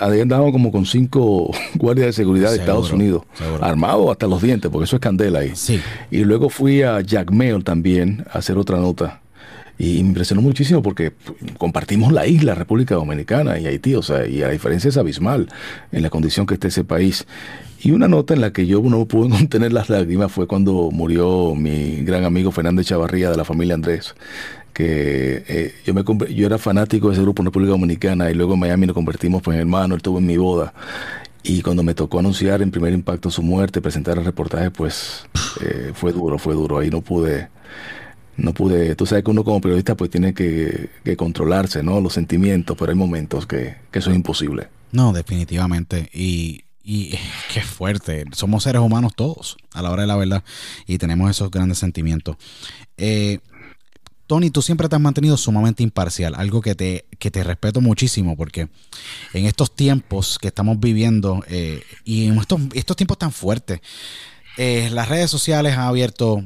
Ahí andábamos como con cinco *laughs* guardias de seguridad de Estados Unidos, armados hasta los dientes, porque eso es candela ahí. Sí. Y luego fui a Jack Mail también a hacer otra nota. Y me impresionó muchísimo porque compartimos la isla, República Dominicana y Haití, o sea, y la diferencia es abismal en la condición que está ese país. Y una nota en la que yo no pude *laughs* contener las lágrimas fue cuando murió mi gran amigo Fernández Chavarría de la familia Andrés, que eh, yo, me, yo era fanático de ese grupo en República Dominicana y luego en Miami nos convertimos pues, en hermanos, él estuvo en mi boda. Y cuando me tocó anunciar en primer impacto su muerte, presentar el reportaje, pues eh, fue duro, fue duro. Ahí no pude, no pude, tú sabes que uno como periodista pues tiene que, controlarse, ¿no? Los sentimientos, pero hay momentos que, que eso es imposible. No, definitivamente. Y y *laughs* qué fuerte. Somos seres humanos todos, a la hora de la verdad, y tenemos esos grandes sentimientos. Eh, Tony, tú siempre te has mantenido sumamente imparcial, algo que te, que te respeto muchísimo, porque en estos tiempos que estamos viviendo eh, y en estos, estos, tiempos tan fuertes, eh, las redes sociales han abierto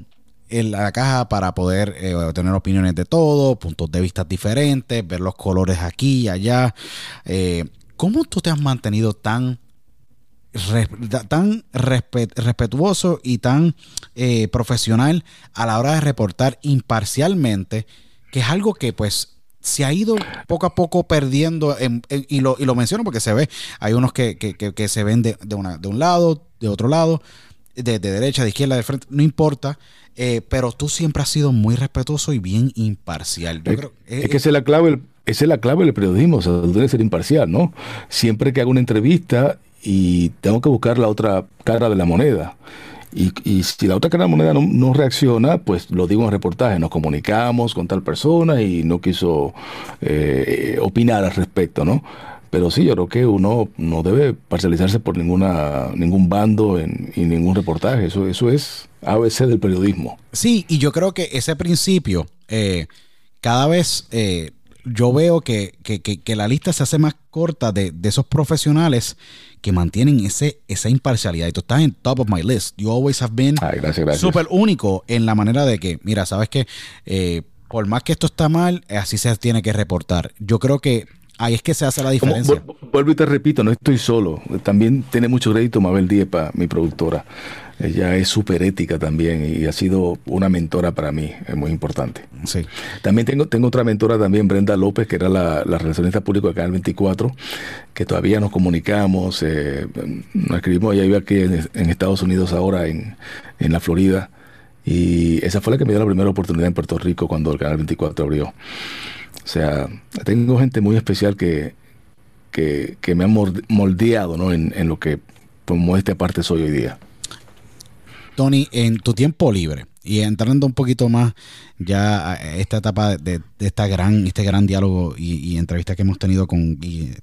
la caja para poder tener opiniones de todo, puntos de vista diferentes, ver los colores aquí y allá. ¿Cómo tú te has mantenido tan tan respetuoso y tan eh, profesional a la hora de reportar imparcialmente, que es algo que pues se ha ido poco a poco perdiendo, y, lo, y, lo, menciono porque se ve, hay unos que, se ven de, una, de un lado, de otro lado, de, derecha, de izquierda, de frente, no importa, eh, pero tú siempre has sido muy respetuoso y bien imparcial. es, es, que esa es la clave, esa es la clave del periodismo, o sea, tú debes ser imparcial, ¿no? Siempre que hago una entrevista y tengo que buscar la otra cara de la moneda. Y, si la otra cara de la moneda no, reacciona, pues lo digo en el reportaje, nos comunicamos con tal persona y no quiso eh, opinar al respecto, ¿no? Pero sí, yo creo que uno no debe parcializarse por ninguna ningún bando en, y ningún reportaje. Eso, eso es ABC del periodismo. Sí, y yo creo que ese principio eh, cada vez eh, yo veo que, la lista se hace más corta de, esos profesionales que mantienen ese, esa imparcialidad. Y tú estás en top of my list. You always have been súper único en la manera de que, mira, sabes que eh, por más que esto está mal, así se tiene que reportar. Yo creo que ahí es que se hace la diferencia. Vuelvo y te repito, no estoy solo. También tiene mucho crédito Mabel Diepa, mi productora. Ella es súper ética también y ha sido una mentora para mí, es muy importante. Sí. También tengo, tengo otra mentora también, Brenda López, que era la, la relacionista pública de Canal 24, que todavía nos comunicamos, eh, nos escribimos, ella vive aquí en, Estados Unidos ahora, en, la Florida, y esa fue la que me dio la primera oportunidad en Puerto Rico cuando el Canal 24 abrió. O sea, tengo gente muy especial que, que, me ha moldeado ¿no? en, en lo que como esta parte soy hoy día. Tony, en tu tiempo libre y entrando un poquito más ya a esta etapa de, esta gran, este gran diálogo y, entrevista que hemos tenido con,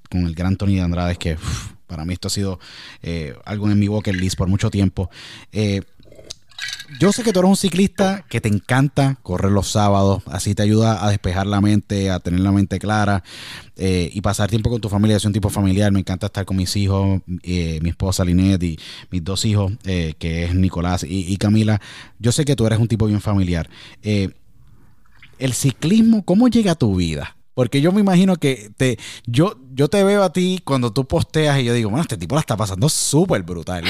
con el gran Tony de Andrade, es que para mí esto ha sido eh, algo en mi list por mucho tiempo. Eh, yo sé que tú eres un ciclista que te encanta correr los sábados, así te ayuda a despejar la mente, a tener la mente clara eh, y pasar tiempo con tu familia. Soy un tipo familiar, me encanta estar con mis hijos, eh, mi esposa Linet y mis dos hijos, eh, que es Nicolás y, Camila. Yo sé que tú eres un tipo bien familiar. el ciclismo, ¿cómo llega a tu vida? Porque yo me imagino que te, yo, yo te veo a ti cuando tú posteas y yo digo, bueno, este tipo la está pasando súper brutal.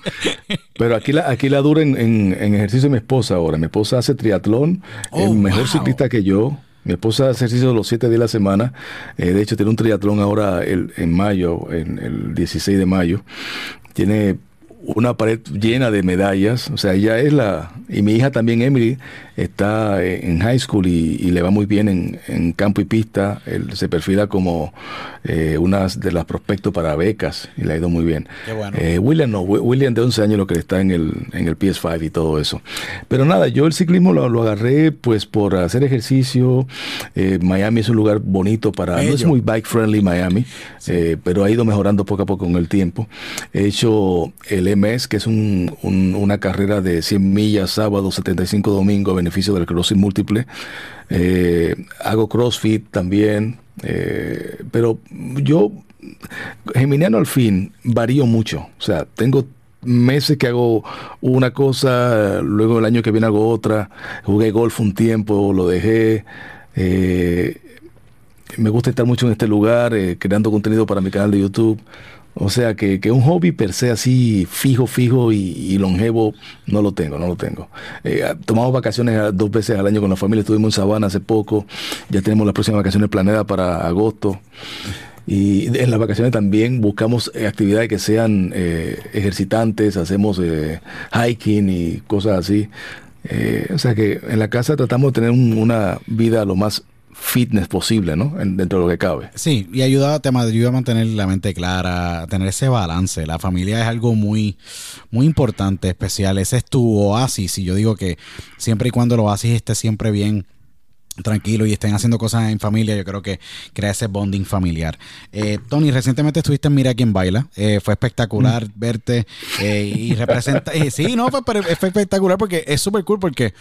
*laughs* Pero aquí la, aquí la dura en, ejercicio mi esposa ahora. Mi esposa hace triatlón, es oh, mejor ciclista que yo. Mi esposa hace ejercicio los siete días de la semana. Eh, de hecho, tiene un triatlón ahora el, en mayo, en el 16 de mayo. Tiene una pared llena de medallas. O sea, ella es la... Y mi hija también, Emily, está en high school y, le va muy bien en, campo y pista. Él se perfila como eh, una de las prospectos para becas y le ha ido muy bien. Eh, William no, William de 11 años lo que está en el, en el PS5 y todo eso. Pero nada, yo el ciclismo lo, agarré pues por hacer ejercicio. Eh, Miami es un lugar bonito para... No es muy bike friendly Miami, pero ha ido mejorando poco a poco con el tiempo. He hecho el mes, que es una carrera de 100 millas sábado, 75 domingo, beneficio del crossing múltiple. Eh, hago CrossFit también, eh, pero yo, Geminiano al fin, varío mucho. O sea, tengo meses que hago una cosa, luego el año que viene hago otra. Jugué golf un tiempo, lo dejé. Eh, me gusta estar mucho en este lugar, creando contenido para mi canal de YouTube. O sea que, que, un hobby per se así fijo, fijo y, longevo no lo tengo, no lo tengo. Eh, tomamos vacaciones dos veces al año con la familia, estuvimos en Sabana hace poco, ya tenemos las próximas vacaciones planeadas para agosto. Y en las vacaciones también buscamos eh, actividades que sean eh, ejercitantes, hacemos hiking y cosas así. Eh, o sea que en la casa tratamos de tener una vida lo más fitness posible, ¿no? dentro de lo que cabe. Sí, y ayuda, te ayuda a mantener la mente clara, a tener ese balance. La familia es algo muy, muy importante, especial. Ese es tu oasis. Y yo digo que siempre y cuando el oasis esté siempre bien tranquilo y estén haciendo cosas en familia, yo creo que crea ese bonding familiar. Eh, Tony, recientemente estuviste en Mira quién baila. Eh, fue espectacular mm. verte eh, y representa. sí, no, fue, fue, espectacular porque es súper cool porque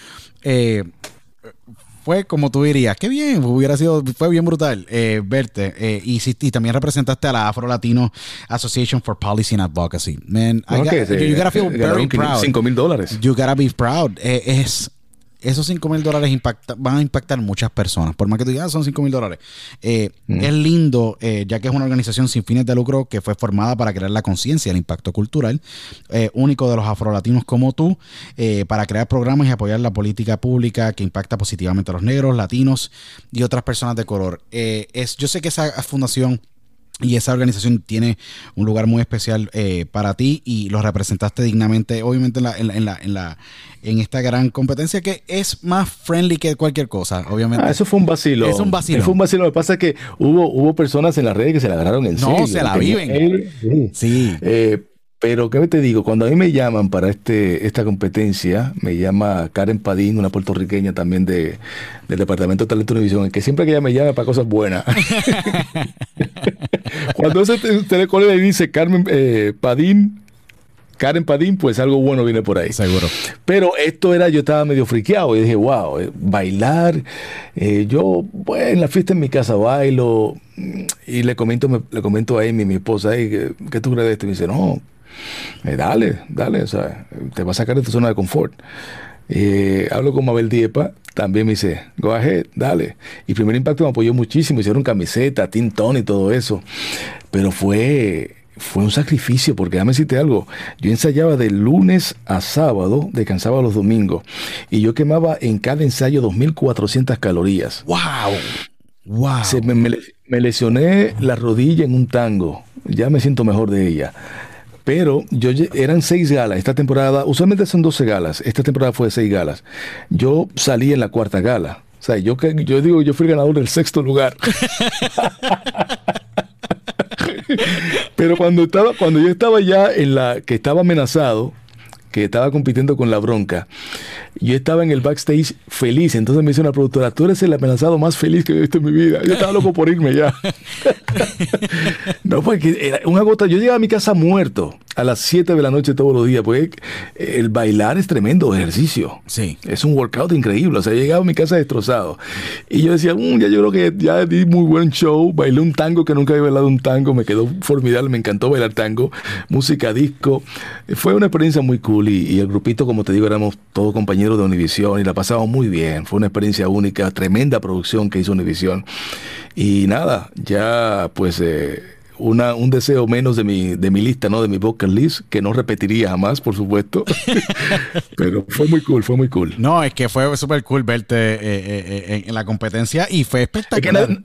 fue como tú dirías, qué bien, hubiera sido, fue bien brutal eh, verte. Eh, y, y, también representaste a la Afro Latino Association for Policy and Advocacy. Man, I you, gotta feel very proud. 5 mil dólares. You gotta be proud. Eh, es esos 5 mil dólares van a impactar muchas personas. Por más que tú digas, ah, son 5 mil dólares. Eh, mm. Es lindo, eh, ya que es una organización sin fines de lucro que fue formada para crear la conciencia del impacto cultural, eh, único de los afrolatinos como tú, para crear programas y apoyar la política pública que impacta positivamente a los negros, latinos y otras personas de color. es, yo sé que esa fundación y esa organización tiene un lugar muy especial eh, para ti y lo representaste dignamente, obviamente, en, la, en, la, en, la, en, esta gran competencia que es más friendly que cualquier cosa, obviamente. Ah, eso fue un vacilo. Es un vacilo. Fue un vacilo. Lo que pasa es que hubo, hubo personas en las redes que se la agarraron en serio. No, se la viven. sí. sí. Eh, pero, ¿qué te digo? Cuando a mí me llaman para este, esta competencia, me llama Karen Padín, una puertorriqueña también de, del Departamento de Talento y Televisión, que siempre que ella me llama para cosas buenas. *laughs* *laughs* Cuando ese telecolega dice Carmen eh, Padín, Karen Padín, pues algo bueno viene por ahí. Seguro. Pero esto era, yo estaba medio friqueado y dije, wow, eh, bailar. Eh, yo, pues en la fiesta en mi casa bailo y le comento, le comento a Amy, mi esposa, ¿qué, ¿qué, tú crees de esto? Y me dice, no, eh, dale, dale, o sea, te va a sacar de tu zona de confort. Eh, hablo con Mabel Diepa, también me dice, go ahead, dale. Y Primer Impacto me apoyó muchísimo, hicieron camiseta, tintón y todo eso. Pero fue, fue un sacrificio, porque déjame decirte algo, yo ensayaba de lunes a sábado, descansaba los domingos, y yo quemaba en cada ensayo 2.400 calorías. ¡Wow! ¡Wow! me lesioné la rodilla en un tango, ya me siento mejor de ella. Pero yo eran seis galas. Esta temporada, usualmente son 12 galas. Esta temporada fue seis galas. Yo salí en la cuarta gala. O sea, yo, yo digo, yo fui el ganador del sexto lugar. *laughs* Pero cuando estaba, cuando yo estaba ya en la que estaba amenazado, que estaba compitiendo con la bronca, yo estaba en el backstage feliz. Entonces me dice una productora, tú eres el amenazado más feliz que he visto en mi vida. Yo estaba loco por irme ya. *laughs* no, porque era un agota. Yo llegaba a mi casa muerto a las 7 de la noche todos los días, porque el bailar es tremendo ejercicio. Sí. Es un workout increíble. O sea, llegaba a mi casa destrozado. Y yo decía, mm, ya yo creo que ya di muy buen show. Bailé un tango que nunca había bailado un tango. Me quedó formidable. Me encantó bailar tango. Música disco. Fue una experiencia muy cool. Y, y el grupito, como te digo, éramos todos compañeros de Univisión y la pasamos muy bien. Fue una experiencia única, tremenda producción que hizo Univisión. Y nada, ya pues eh, una, un deseo menos de mi, de mi lista, ¿no? De mi bucket list, que no repetiría jamás, por supuesto. *laughs* Pero fue muy cool, fue muy cool. No, es que fue súper cool verte eh, eh, en la competencia y fue espectacular es que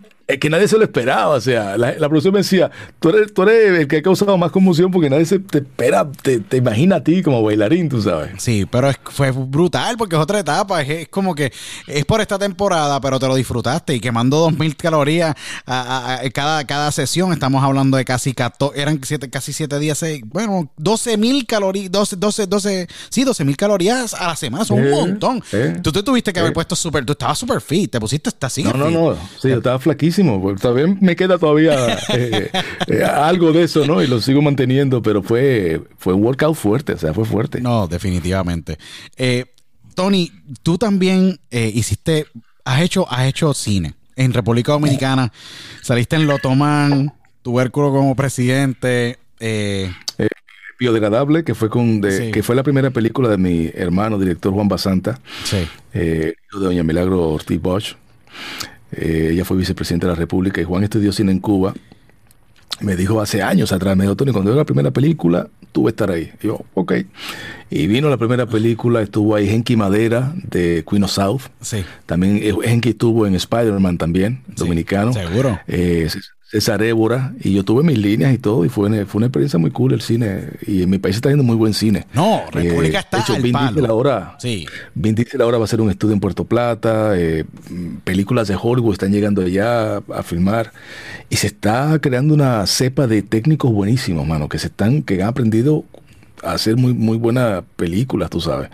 nadie se lo esperaba. O sea, la, producción me decía, tú eres, tú eres el que ha causado más conmoción porque nadie se te espera, te, te imagina a ti como bailarín, tú sabes. Sí, pero fue brutal porque es otra etapa. Es, como que es por esta temporada, pero te lo disfrutaste y quemando 2000 calorías a, cada, cada sesión. Estamos hablando de casi 14, eran siete, casi 7 días, seis, bueno, 12 mil calorías, 12, 12, 12, sí, 12 mil calorías a la semana, son un montón. Eh, tú te tuviste que haber puesto súper, tú estabas súper fit, te pusiste hasta así. No, no, no, sí, yo estaba flaquísimo porque todavía me queda todavía *laughs* eh, eh, algo de eso, ¿no? Y lo sigo manteniendo, pero fue, fue un workout fuerte, o sea, fue fuerte. No, definitivamente. Eh, Tony, tú también hiciste, has hecho, has hecho cine en República Dominicana, saliste en Lotomán, tubérculo como presidente. Biodegradable, que fue con que fue la primera película de mi hermano, director Juan Basanta, sí. de Doña Milagro Ortiz Bosch. Eh, ella fue vicepresidenta de la República y Juan estudió cine en Cuba. Me dijo hace años atrás, me dijo, Tony, cuando veo la primera película, tú vas a estar ahí. Y yo, ok. Y vino la primera película, estuvo ahí Henky Madera de Queen of South. Sí. También eh, estuvo en Spider-Man también, dominicano. seguro. Eh, César Évora, y yo tuve mis líneas y todo, y fue, fue una experiencia muy cool el cine. Y en mi país está yendo muy buen cine. No, República Eh, está de hecho, al Vin palo. Diesel ahora, Sí. Vin Diesel ahora va a hacer un estudio en Puerto Plata, eh, películas de Hollywood están llegando allá a, a filmar, y se está creando una cepa de técnicos buenísimos, mano, que se están, que han aprendido a hacer muy, muy buenas películas, tú sabes.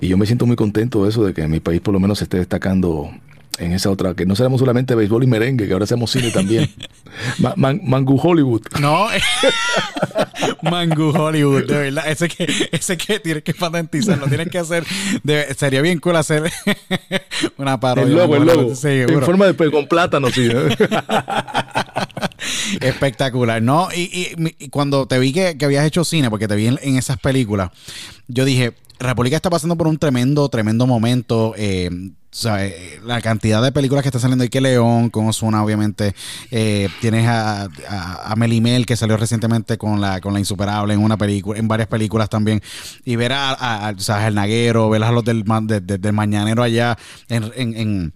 Y yo me siento muy contento de eso, de que en mi país por lo menos se esté destacando en esa otra, que no seamos solamente béisbol y merengue, que ahora hacemos cine también. *laughs* Ma- man- Mangu Hollywood. No, *laughs* Mangu Hollywood, de verdad. Ese que, ese que tienes que patentizarlo, tienes que hacer. de- sería bien cool hacer *laughs* una parodia. El logo, el Mangu logo. Hollywood. Sí, en forma de con plátano, sí. ¿eh? Espectacular, ¿no? Y, y- mi- y cuando te vi que, que habías hecho cine, porque te vi en, en esas películas, yo dije, República está pasando por un tremendo, tremendo momento. eh, eh, la cantidad de películas que está saliendo hay que León, con Osuna, obviamente. eh, tienes a, a, a Melimel, que salió recientemente con la, con la Insuperable en una película, en varias películas también. Y ver a, a, al Naguero, ver a los del, de- de- del Mañanero allá en- en- en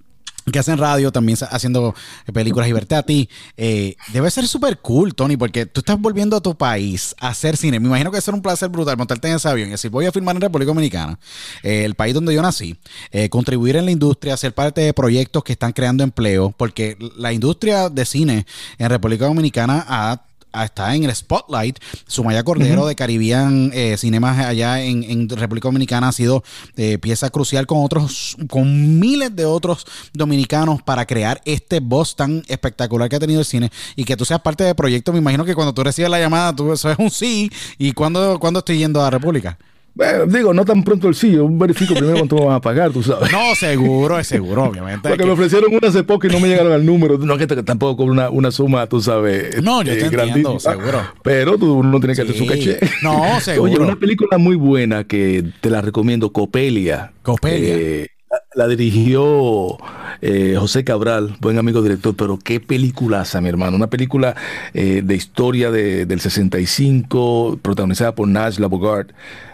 que hacen radio, también haciendo películas y verte a ti. eh, debe ser súper cool, Tony, porque tú estás volviendo a tu país a hacer cine. Me imagino que debe ser un placer brutal montarte en ese avión y decir, voy a filmar en República Dominicana, eh, el país donde yo nací, eh, contribuir en la industria, ser parte de proyectos que están creando empleo, porque la industria de cine en República Dominicana ha está en el spotlight. Sumaya Cordero de Caribbean eh, Cinemas allá en, en República Dominicana ha sido eh, pieza crucial con otros, con miles de otros dominicanos para crear este voz tan espectacular que ha tenido el cine y que tú seas parte del proyecto. Me imagino que cuando tú recibes la llamada, tú eso es un sí. ¿Y cuándo, cuándo estoy yendo a República? Bueno, digo, no tan pronto el sí, yo verifico primero cuánto me van a pagar, tú sabes. No, seguro, es seguro, obviamente. Porque Que- me ofrecieron una hace poco y no me llegaron al número. No que tampoco cobro una, una suma, tú sabes. No, yo te entiendo, seguro. Pero tú uno tiene que hacer su caché. No, seguro. *laughs* Oye, una película muy buena que te la recomiendo, Copelia. Copelia. Eh, la, dirigió eh, José Cabral, buen amigo director, pero qué peliculaza, mi hermano. Una película eh, de historia de- del 65, protagonizada por Nash Labogard.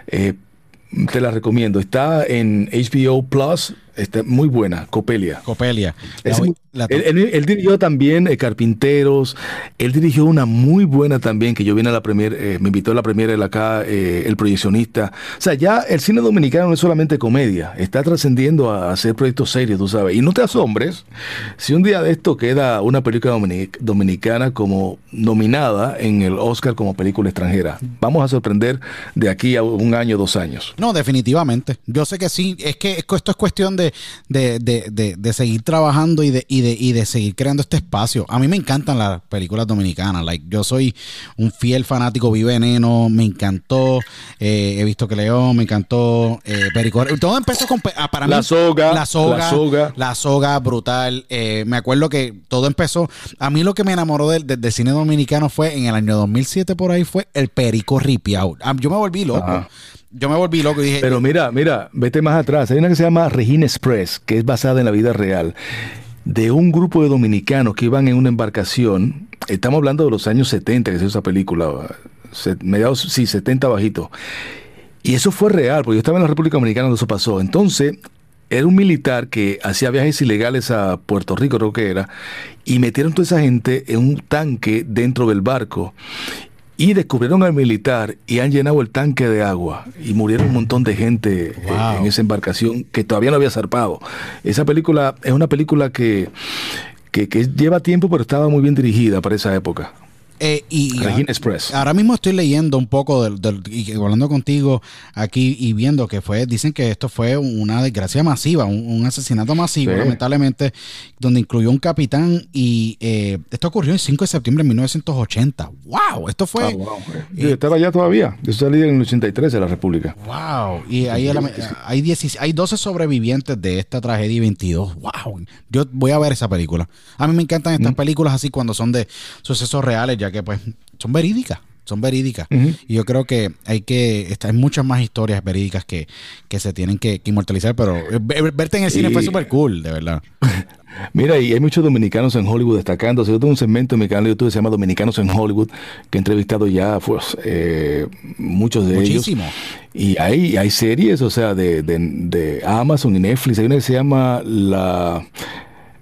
Eh, te la recomiendo. Está en HBO Plus. Está muy buena, Copelia. Copelia. Es voy- muy- la- él, él- él dirigió también eh, Carpinteros. Él dirigió una muy buena también que yo vine a la premier, eh, me invitó a la premier él acá, eh, el proyeccionista. O sea, ya el cine dominicano no es solamente comedia, está trascendiendo a hacer proyectos serios, tú sabes. Y no te asombres si un día de esto queda una película dominic- dominicana como nominada en el Oscar como película extranjera. Vamos a sorprender de aquí a un año, dos años. No, definitivamente. Yo sé que sí. Es que esto es cuestión de, de, de, de, de seguir trabajando y de, y, de, y de seguir creando este espacio. A mí me encantan las películas dominicanas. Like, yo soy un fiel fanático. Vive Veneno, me encantó. Eh, he visto que León, me encantó. Eh, Perico- Todo empezó con. ah, para mí, La Soga, La soga. La Soga. La soga, brutal. Eh, me acuerdo que todo empezó. A mí lo que me enamoró del, del- del cine dominicano fue en el año 2007, por ahí, fue el Perico Ripiao. Ah, Yo me volví loco. Ajá. Yo me volví loco y dije. Pero mira, mira, vete más atrás. Hay una que se llama Regina Express, que es basada en la vida real, de un grupo de dominicanos que iban en una embarcación. Estamos hablando de los años 70 que se hizo esa película, mediados, sí, 70 bajito. Y eso fue real, porque yo estaba en la República Dominicana cuando eso pasó. Entonces, era un militar que hacía viajes ilegales a Puerto Rico, creo que era, y metieron toda esa gente en un tanque dentro del barco. Y descubrieron al militar y han llenado el tanque de agua. Y murieron un montón de gente eh, en esa embarcación que todavía no había zarpado. Esa película es una película que, que, que lleva tiempo, pero estaba muy bien dirigida para esa época. Eh, y a- Express. ahora mismo estoy leyendo un poco del, del- y hablando contigo aquí y viendo que fue, dicen que esto fue una desgracia masiva, un, un asesinato masivo, Sí. lamentablemente, donde incluyó un capitán y eh, esto ocurrió el 5 de septiembre de 1980. ¡Wow! Esto fue... Ah, wow. Yo estaba allá todavía. Yo salí en el 83 de la República. Wow, y ahí la- hay, 16 hay 12 sobrevivientes de esta tragedia y 22. Wow, yo voy a ver esa película. A mí me encantan estas películas así cuando son de sucesos reales, ya que pues son verídicas, son verídicas. Ujú. Y yo creo que hay que, hay muchas más historias verídicas que, que se tienen que, que inmortalizar, pero eh, ver- verte en el cine Y- fue súper cool, de verdad. *laughs* Mira, y hay muchos dominicanos en Hollywood destacando. Yo tengo un segmento en mi canal de YouTube que se llama Dominicanos en Hollywood, que he entrevistado ya pues, eh, muchos de Muchísimo. ellos. Y hay, hay series, o sea, de, de- de Amazon y Netflix. Hay una que se llama La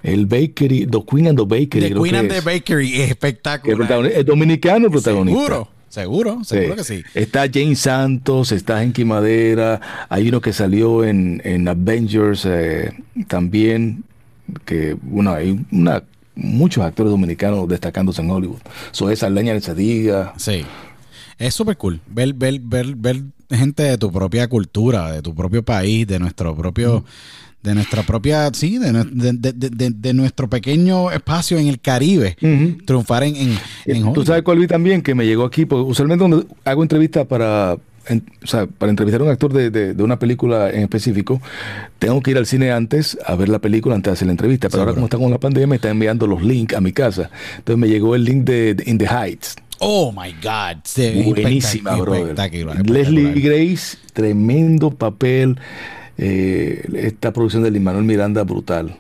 El Bakery, The Queen and the Bakery. The Queen and the Bakery es espectacular. Es dominicano protagonista. Seguro. Seguro, seguro que sí. Está Jane Santos, está Henky Madera, hay uno que salió en, en Avengers eh, también, que bueno, hay una, muchos actores dominicanos destacándose en Hollywood. So, esa leña de se diga. Sí. Es súper cool ver, ver, ver, ver gente de tu propia cultura, de tu propio país, de nuestro propio de nuestra propia, sí, de, de, de, nuestro pequeño espacio en el Caribe, triunfar en, en, en Tú sabes cuál vi también, que me llegó aquí, porque usualmente cuando hago entrevistas para, o sea, para entrevistar a un actor de, una película en específico, tengo que ir al cine antes a ver la película antes de hacer la entrevista. Pero ahora como está con la pandemia, me está enviando los links a mi casa. Entonces me llegó el link de, In the Heights. Oh my God. Buenísima, brother. Leslie Grace, tremendo papel. Eh, esta producción de Lin Manuel Miranda, brutal.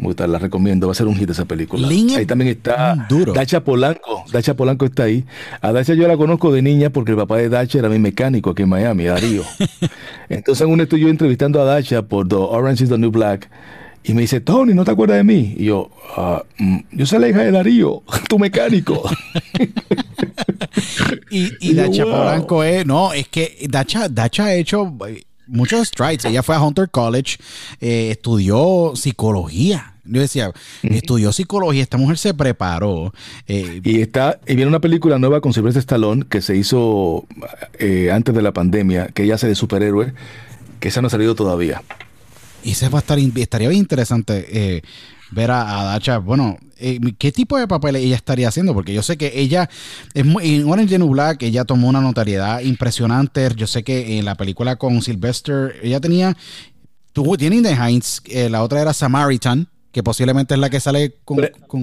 Brutal, la recomiendo, va a ser un hit esa película. ahí también está Dacha Polanco. Dacha Polanco está ahí. A Dacha yo la conozco de niña porque el papá de Dacha era mi mecánico aquí en Miami, Darío. *laughs* Entonces, en un estoy yo entrevistando a Dacha por The Orange is the New Black. Y me dice, Tony, ¿no te acuerdas de mí? Y yo, ah, mm, yo soy la hija de Darío, *laughs* tu mecánico. *laughs* y, y, Dacha Polanco es, no, es que Dacha, Dacha ha hecho muchos strides. Ella fue a Hunter College, eh, estudió psicología. Yo decía, estudió psicología, esta mujer se preparó. Eh, y está, y viene una película nueva con Sylvester Stallone que se hizo eh, antes de la pandemia, que ella hace de superhéroe, que esa no ha salido todavía. Y ese va a estar, estaría bien interesante ver a, Dacha, bueno, eh, ¿qué tipo de papel ella estaría haciendo? Porque yo sé que ella, es muy, en Orange New Black, ella tomó una notariedad impresionante. Yo sé que en la película con Sylvester, ella tenía, tuvo, tiene In the Heinz, eh, la otra era Samaritan que posiblemente es la que sale con...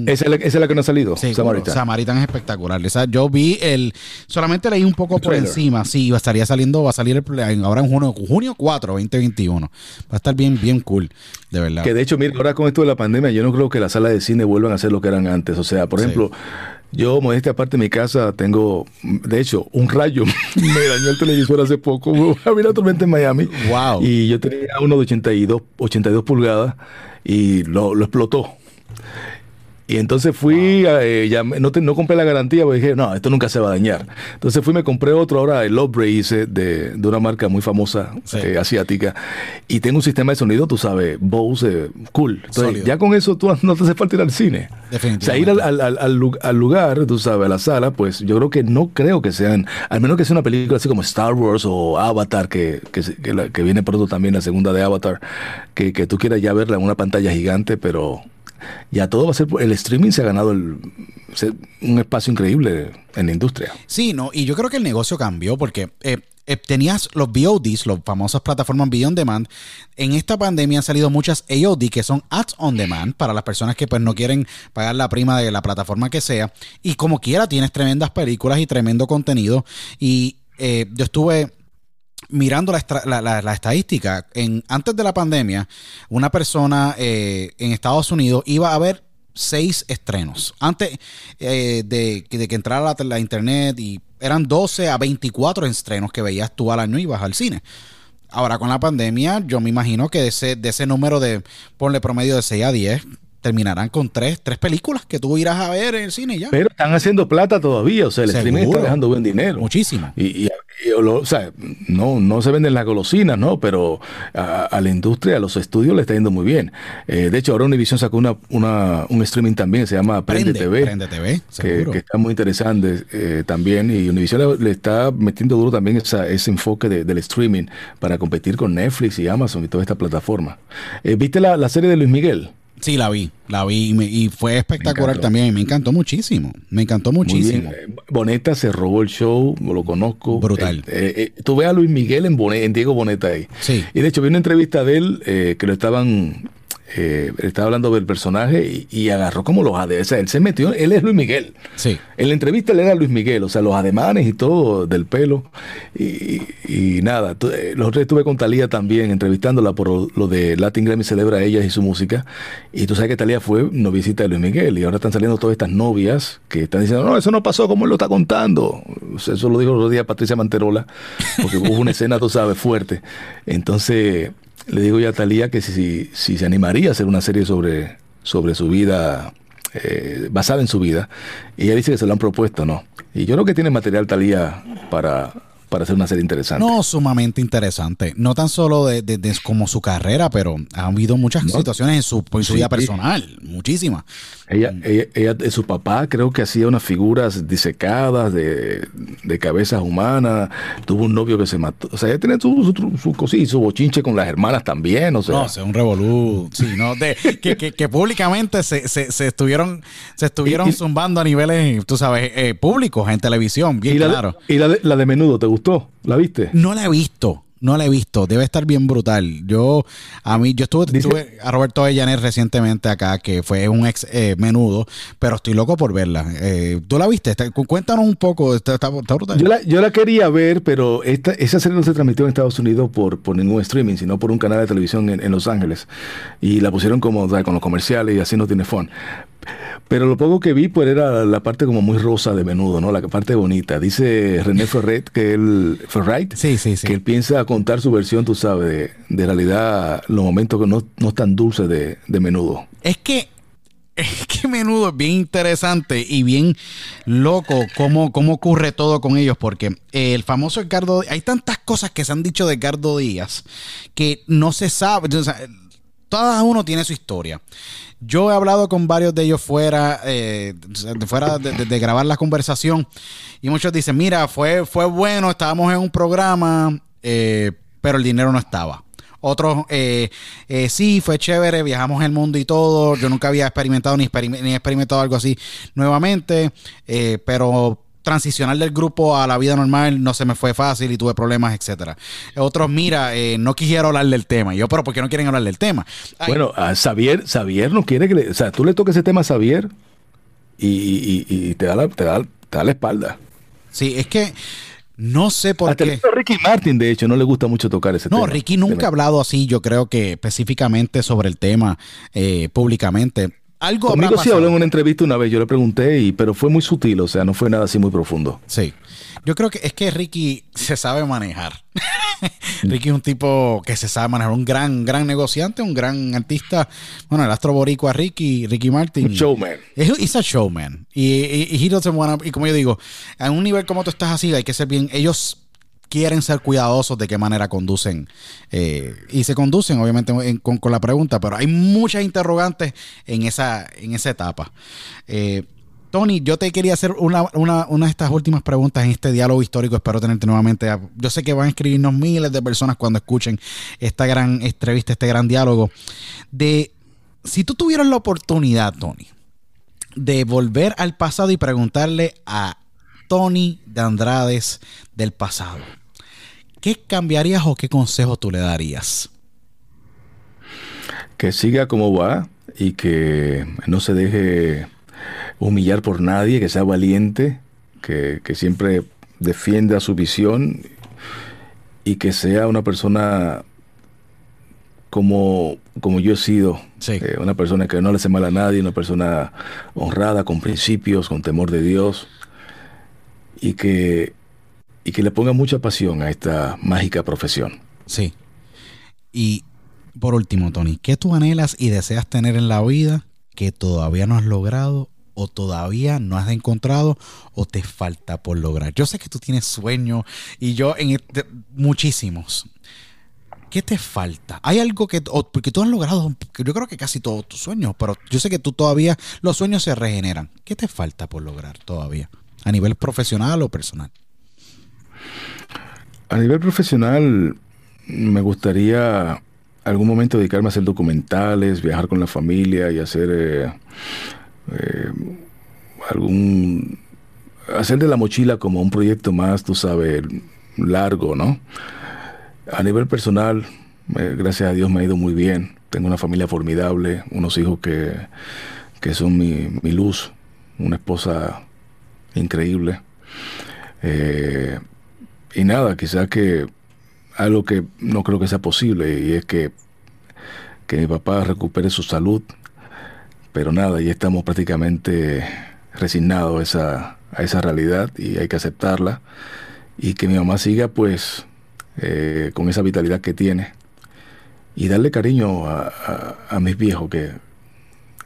Esa, es la, que no ha salido, sí, Samaritan. Samaritan es espectacular. yo vi el... Solamente leí un poco por encima. Sí, estaría saliendo, va a salir ahora en junio, junio 4, 2021. Va a estar bien, bien cool, de verdad. Que de hecho, mira, ahora con esto de la pandemia, yo no creo que las salas de cine vuelvan a ser lo que eran antes. O sea, por ejemplo... Yo, modestia aparte de mi casa, tengo, de hecho, un rayo *laughs* me dañó el televisor hace poco. *laughs* Había una tormenta en Miami. Wow. Y yo tenía uno de 82, 82 pulgadas y lo, lo explotó. Y entonces fui, eh, ya no, no compré la garantía porque dije, no, esto nunca se va a dañar. Entonces fui, me compré otro ahora, el Love de, de una marca muy famosa, eh, asiática. Y tengo un sistema de sonido, tú sabes, Bose, cool. Entonces, ya con eso tú *laughs* no te hace falta ir al cine. Definitivamente. O sea, ir al, al, al, lugar, tú sabes, a la sala, pues yo creo que no creo que sean, al menos que sea una película así como Star Wars o Avatar, que, que, que, que viene pronto también la segunda de Avatar, que, que tú quieras ya verla en una pantalla gigante, pero ya todo va a ser, el streaming se ha ganado un espacio increíble en la industria. Sí, no, y yo creo que el negocio cambió porque eh, eh, tenías los VODs, las famosas plataformas Video On Demand. En esta pandemia han salido muchas AOD que son Ads On Demand para las personas que pues no quieren pagar la prima de la plataforma que sea. Y como quiera tienes tremendas películas y tremendo contenido. Y eh, yo estuve mirando la, estadística, en, antes de la pandemia, una persona eh, en Estados Unidos iba a ver seis estrenos. Antes eh, de, que entrara la, internet y eran 12 a 24 estrenos que veías tú al año y ibas al cine. Ahora con la pandemia, yo me imagino que de ese, de ese número de, ponle promedio de 6 a 10, terminarán con tres, tres películas que tú irás a ver en el cine ya. Pero están haciendo plata todavía, o sea, el streaming está dejando buen dinero. Muchísimo. Y, o sea, no, no se venden las golosinas, ¿no? Pero a, la industria, a los estudios le está yendo muy bien. Eh, de hecho, ahora Univision sacó una, una, un streaming también, se llama Prende, TV. Prende TV, que, que, está muy interesante eh, también. Y Univision le, está metiendo duro también ese enfoque del streaming para competir con Netflix y Amazon y toda esta plataforma. Eh, ¿Viste la, la serie de Luis Miguel? Sí, la vi, la vi y, fue espectacular también. Me encantó muchísimo, me encantó muchísimo. Eh, Boneta se robó el show, lo conozco. Brutal. Eh, eh, tuve a Luis Miguel en, en Diego Boneta ahí. Sí. Y de hecho vi una entrevista de él que lo estaban eh, estaba hablando del personaje y, agarró como los ademanes. él se metió, él es Luis Miguel. Sí. En la entrevista él era Luis Miguel, o sea, los ademanes y todo del pelo. Y, nada, eh, los otros estuve con Talía también, entrevistándola por lo de Latin Grammy Celebra a ella y su música. Y tú sabes que Talía fue noviecita de Luis Miguel y ahora están saliendo todas estas novias que están diciendo, no, eso no pasó como él lo está contando. eso lo dijo el otro día Patricia Manterola, porque hubo una *laughs* escena, tú sabes, fuerte. Entonces le digo ya a Talía que si, si, se animaría a hacer una serie sobre, sobre su vida, eh, basada en su vida, y ella dice que se lo han propuesto, ¿no? Y yo creo que tiene material Talía para para hacer una serie interesante. No, sumamente interesante. No tan solo de, como su carrera, pero ha habido muchas situaciones en su, vida personal, muchísimas. Ella, ella, su papá creo que hacía unas figuras disecadas de, cabezas humanas. Tuvo un novio que se mató. O sea, ella tenía su, su, y su bochinche con las hermanas también. O sea. No, o un revolú. Sí, ¿no? De, que, públicamente se, se, estuvieron, se estuvieron zumbando a niveles, tú sabes, eh, públicos en televisión, bien claro. y la de, la de menudo, ¿te gustó? ¿La viste? No la he visto. No la he visto, debe estar bien brutal. Yo, a mí, yo estuve, a Roberto Avellaner recientemente acá, que fue un ex eh, menudo, pero estoy loco por verla. Eh, ¿Tú la viste? cuéntanos un poco, está, brutal. Yo la, quería ver, pero esta, esa serie no se transmitió en Estados Unidos por, por ningún streaming, sino por un canal de televisión en, Los Ángeles. Y la pusieron como con los comerciales y así no tiene phone. Pero lo poco que vi, pues era la parte como muy rosa de menudo, ¿no? La parte bonita. Dice René Ferret que él, Ferret, sí, sí, sí. que él piensa contar su versión, tú sabes, de, de realidad, los momentos que no, no están dulces de, de menudo. Es que es que menudo es bien interesante y bien loco cómo, cómo ocurre todo con ellos, porque el famoso Edgardo, hay tantas cosas que se han dicho de Edgardo Díaz que no se sabe, o cada uno tiene su historia. Yo he hablado con varios de ellos fuera, eh, fuera de, grabar la conversación y muchos dicen, mira, fue, fue bueno, estábamos en un programa, eh, pero el dinero no estaba. Otros, eh, sí, fue chévere, viajamos el mundo y todo. Yo nunca había experimentado ni, ni experimentado algo así nuevamente, pero transicionar del grupo a la vida normal no se me fue fácil y tuve problemas, etcétera. Otros, mira, eh, no quisiera hablar del tema. yo, pero ¿por qué no quieren hablar del tema? Bueno, a Xavier, Xavier no quiere que le, o sea, tú le toques ese tema a Xavier y, te, da la, te, da, la espalda. Sí, es que no sé por qué. A Ricky Martin, de hecho, no le gusta mucho tocar ese tema. No, Ricky nunca ha hablado así, yo creo que específicamente sobre el tema eh, públicamente. Algo Conmigo sí habló en una entrevista una vez, yo le pregunté, y, pero fue muy sutil, o sea, no fue nada así muy profundo. Sí. Yo creo que es que Ricky se sabe manejar. Ricky es un tipo que se sabe manejar, un gran, gran negociante, un gran artista. Bueno, el astro boricua Ricky, Ricky Martin. Un showman. Es un showman. Y, y, y como yo digo, a un nivel como tú estás así, hay que ser bien. Ellos quieren ser cuidadosos de qué manera conducen. Eh, y se conducen, obviamente, con, la pregunta, pero hay muchas interrogantes en esa, en esa etapa. Eh, Tony, yo te quería hacer una, de estas últimas preguntas en este diálogo histórico. Espero tenerte nuevamente. Yo sé que van a escribirnos miles de personas cuando escuchen esta gran entrevista, este gran diálogo. De si tú tuvieras la oportunidad, Tony, de volver al pasado y preguntarle a Tony de Andrades del pasado, ¿qué cambiarías o qué consejo tú le darías? Que siga como va y que no se deje humillar por nadie, que sea valiente, que, siempre defienda su visión y que sea una persona como, como yo he sido, eh, una persona que no le hace mal a nadie, una persona honrada, con principios, con temor de Dios y que, y que le ponga mucha pasión a esta mágica profesión. Sí. Y por último, Tony, ¿qué tú anhelas y deseas tener en la vida que todavía no has logrado o todavía no has encontrado o te falta por lograr? Yo sé que tú tienes sueños y yo en este, muchísimos. ¿Qué te falta? Hay algo que, porque tú has logrado, yo creo que casi todos tus sueños, pero yo sé que tú todavía, los sueños se regeneran. ¿Qué te falta por lograr todavía? a nivel profesional o personal? A nivel profesional, me gustaría algún momento dedicarme a hacer documentales, viajar con la familia y hacer eh, eh, algún hacer de la mochila como un proyecto más, tú sabes, largo, ¿no? A nivel personal, eh, gracias a Dios me ha ido muy bien. Tengo una familia formidable, unos hijos que, que son mi, luz, una esposa increíble. Y nada, quizás que algo que no creo que sea posible y es que, que mi papá recupere su salud, pero nada, ya estamos prácticamente resignados a esa, a esa realidad y hay que aceptarla y que mi mamá siga pues eh, con esa vitalidad que tiene y darle cariño a, mis viejos que,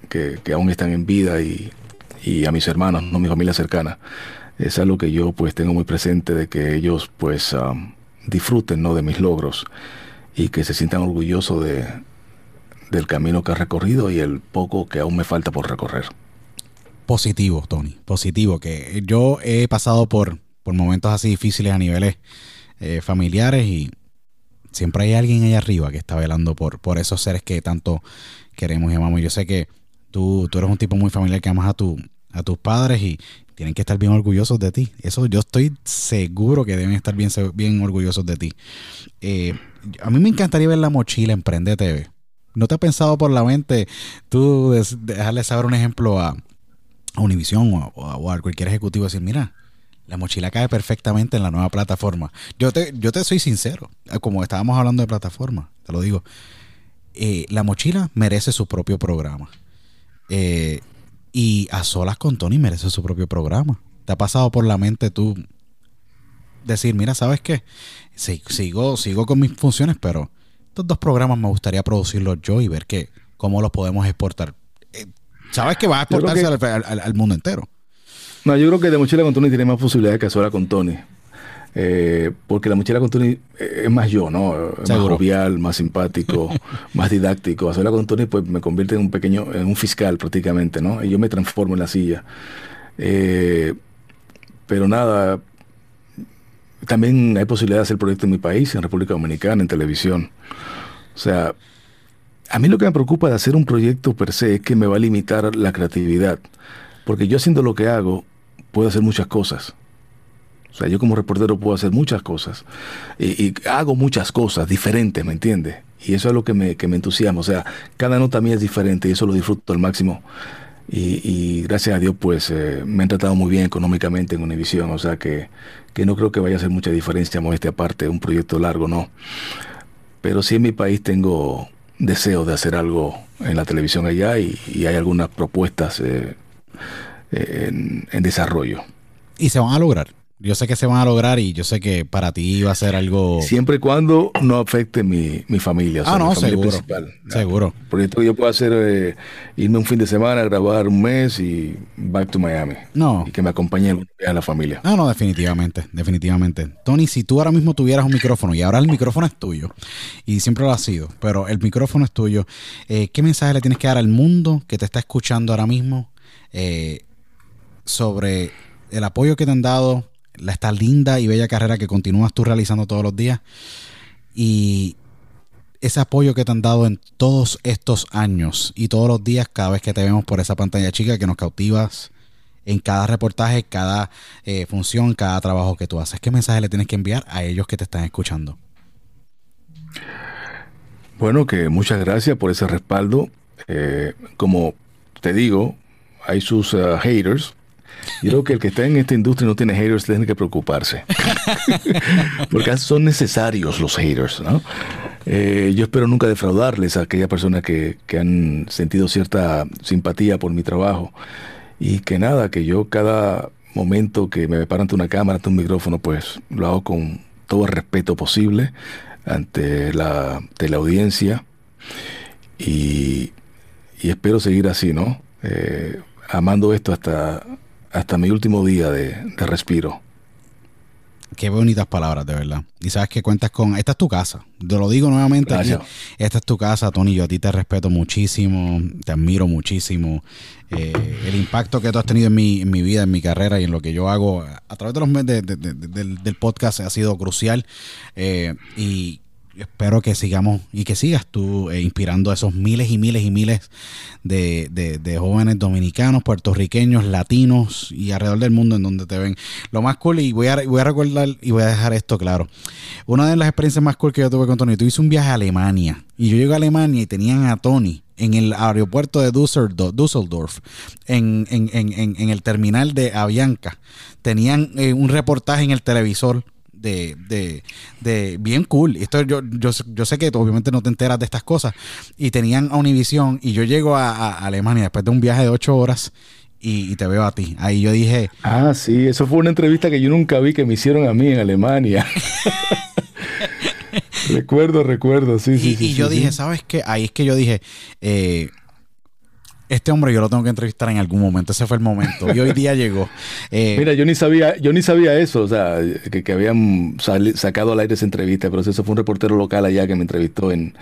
que, aún están en vida y, y, a mis hermanos, no mi familia cercana. Es algo que yo pues tengo muy presente de que ellos pues disfruten ¿no? de mis logros y que se sientan orgullosos de, del camino que ha recorrido y el poco que aún me falta por recorrer. Positivo, Tony, positivo, que yo he pasado por, por momentos así difíciles a niveles eh, familiares y siempre hay alguien allá arriba que está velando por, por esos seres que tanto queremos y amamos. Yo sé que tú, tú eres un tipo muy familiar que amas a, tu, a tus padres y tienen que estar bien orgullosos de ti. Eso yo estoy seguro que deben estar bien, bien orgullosos de ti. Eh, a mí me encantaría ver la mochila Emprende TV. ¿No te ha pensado por la mente tú dejarle saber un ejemplo a, Univision o, a cualquier ejecutivo decir, mira, la mochila cae perfectamente en la nueva plataforma. Yo te, yo te soy sincero, como estábamos hablando de plataforma, te lo digo, eh, la mochila merece su propio programa. Eh, y a solas con Tony merece su propio programa. ¿Te ha pasado por la mente tú decir, mira, ¿sabes qué? sigo, sigo con mis funciones, pero estos dos programas me gustaría producirlos yo y ver que, cómo los podemos exportar. Eh, Sabes que va a exportarse al, mundo entero. No, yo creo que de mochila con Tony tiene más posibilidades que sola con Tony. Eh, porque la mochila con Tony eh, es más yo, ¿no? Más jovial, más simpático, *laughs* más didáctico. A sola con Tony pues me convierte en un pequeño, en un fiscal prácticamente, ¿no? Y yo me transformo en la silla. pero nada, también hay posibilidad de hacer proyectos en mi país, en República Dominicana, en televisión. O sea, a mí lo que me preocupa de hacer un proyecto per se es que me va a limitar la creatividad. Porque yo haciendo lo que hago, puedo hacer muchas cosas. O sea, yo como reportero puedo hacer muchas cosas. Y, hago muchas cosas diferentes, ¿me entiendes? Y eso es lo que me, que me entusiasma. O sea, cada nota mía es diferente y eso lo disfruto al máximo. Y, gracias a Dios, pues eh, me han tratado muy bien económicamente en Univision. O sea que, que no creo que vaya a hacer mucha diferencia, este aparte, un proyecto largo, no. Pero sí en mi país tengo deseo de hacer algo en la televisión allá y, hay algunas propuestas eh, en, en desarrollo. Y se van a lograr. Yo sé que se van a lograr y yo sé que para ti va a ser algo. Siempre y cuando no afecte mi, mi familia. ah, no, seguro. Principal, seguro. proyecto que yo puedo hacer eh, irme un fin de semana, grabar un mes y back to Miami. No. Y que me acompañe a la familia. No, no, definitivamente. Definitivamente. Tony, si tú ahora mismo tuvieras un micrófono y ahora el micrófono es tuyo y siempre lo ha sido, pero el micrófono es tuyo, eh, ¿qué mensaje le tienes que dar al mundo que te está escuchando ahora mismo eh, sobre el apoyo que te han dado? Esta linda y bella carrera que continúas tú realizando todos los días y ese apoyo que te han dado en todos estos años y todos los días cada vez que te vemos por esa pantalla chica que nos cautivas en cada reportaje, cada eh, función, cada trabajo que tú haces. ¿Qué mensaje le tienes que enviar a ellos que te están escuchando? Bueno, que muchas gracias por ese respaldo. Eh, como te digo, hay sus uh, haters, yo creo que el que está en esta industria y no tiene haters tiene que preocuparse. *laughs* Porque son necesarios los haters, ¿no? Eh, yo espero nunca defraudarles a aquellas personas que, que han sentido cierta simpatía por mi trabajo. Y que nada, que yo cada momento que me paro ante una cámara, ante un micrófono, pues lo hago con todo el respeto posible ante la teleaudiencia. Y, y espero seguir así, ¿no? Eh, amando esto hasta, hasta mi último día de, respiro. Qué bonitas palabras, de verdad. Y sabes que cuentas con. Esta es tu casa. Te lo digo nuevamente. esta es tu casa, Tony. Yo a ti te respeto muchísimo. Te admiro muchísimo. Eh, el impacto que tú has tenido en mi, en mi, vida, en mi carrera y en lo que yo hago a través de los de, del, podcast ha sido crucial. Eh, y espero que sigamos y que sigas tú eh, inspirando a esos miles y miles y miles de, de, jóvenes dominicanos, puertorriqueños, latinos y alrededor del mundo en donde te ven. Lo más cool, y voy a, voy a recordar y voy a dejar esto claro. Una de las experiencias más cool que yo tuve con Tony, tú hice un viaje a Alemania y yo llegué a Alemania y tenían a Tony en el aeropuerto de Düsseldorf, en, en, en, en el terminal de Avianca. Tenían eh, un reportaje en el televisor de, de, de bien cool. Esto yo, yo, yo, sé que obviamente no te enteras de estas cosas. Y tenían a Univision y yo llego a, Alemania después de un viaje de ocho horas y, te veo a ti. Ahí yo dije... Ah, sí, eso fue una entrevista que yo nunca vi que me hicieron a mí en Alemania. *laughs* recuerdo, recuerdo, sí, sí. Y, sí, y yo dije, ¿sabes qué? Ahí es que yo dije... Eh, este hombre yo lo tengo que entrevistar en algún momento. Ese fue el momento. Y hoy día llegó. *laughs* Eh, Mira, yo ni sabía, yo ni sabía eso, o sea, que, habían sacado al aire esa entrevista, pero eso fue un reportero local allá que me entrevistó en,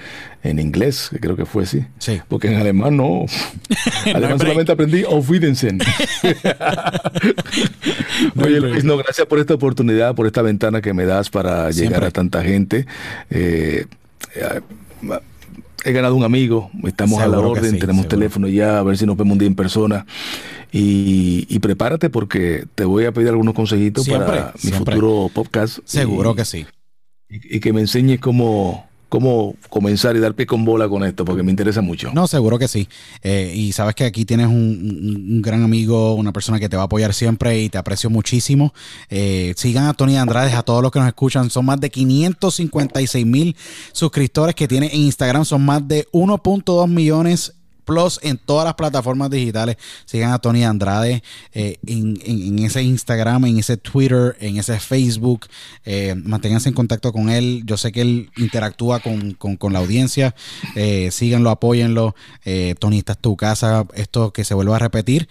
en inglés, que creo que fue así. Sí. Porque en alemán no. *laughs* alemán solamente aprendí Aufwiedersehen. *laughs* Oye, Luis, no, gracias por esta oportunidad, por esta ventana que me das para llegar a tanta gente. Eh, eh, he ganado un amigo, estamos a la orden, tenemos teléfono ya, a ver si nos vemos un día en persona. Y, prepárate porque te voy a pedir algunos consejitos para mi futuro podcast. Seguro que sí. Y, que me enseñes cómo, cómo comenzar y dar pie con bola con esto, porque me interesa mucho. No, seguro que sí. Eh, y sabes que aquí tienes un, gran amigo, una persona que te va a apoyar siempre y te aprecio muchísimo. Eh, sigan a Tony Andrade, a todos los que nos escuchan. Son más de 556 mil suscriptores que tiene en Instagram. Son más de 1.2 millones Plus en todas las plataformas digitales. Sigan a Tony Andrade eh, en, ese Instagram, en ese Twitter, en ese Facebook. Eh, manténganse en contacto con él. Yo sé que él interactúa con, la audiencia. Eh, síganlo, apóyenlo. Tony, esta es tu casa. Esto que se vuelva a repetir.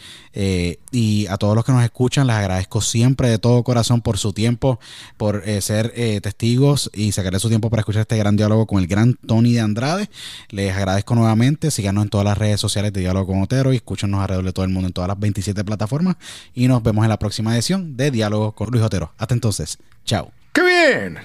y a todos los que nos escuchan, les agradezco siempre de todo corazón por su tiempo, por ser testigos y sacarle su tiempo para escuchar este gran diálogo con el gran Tony de Andrade. Les agradezco nuevamente. Síganos en todas las sociales de Diálogo con Otero y escúchanos alrededor de todo el mundo en todas las 27 plataformas. Y nos vemos en la próxima edición de Diálogo con Luis Otero. Hasta entonces, chao. ¡Qué bien!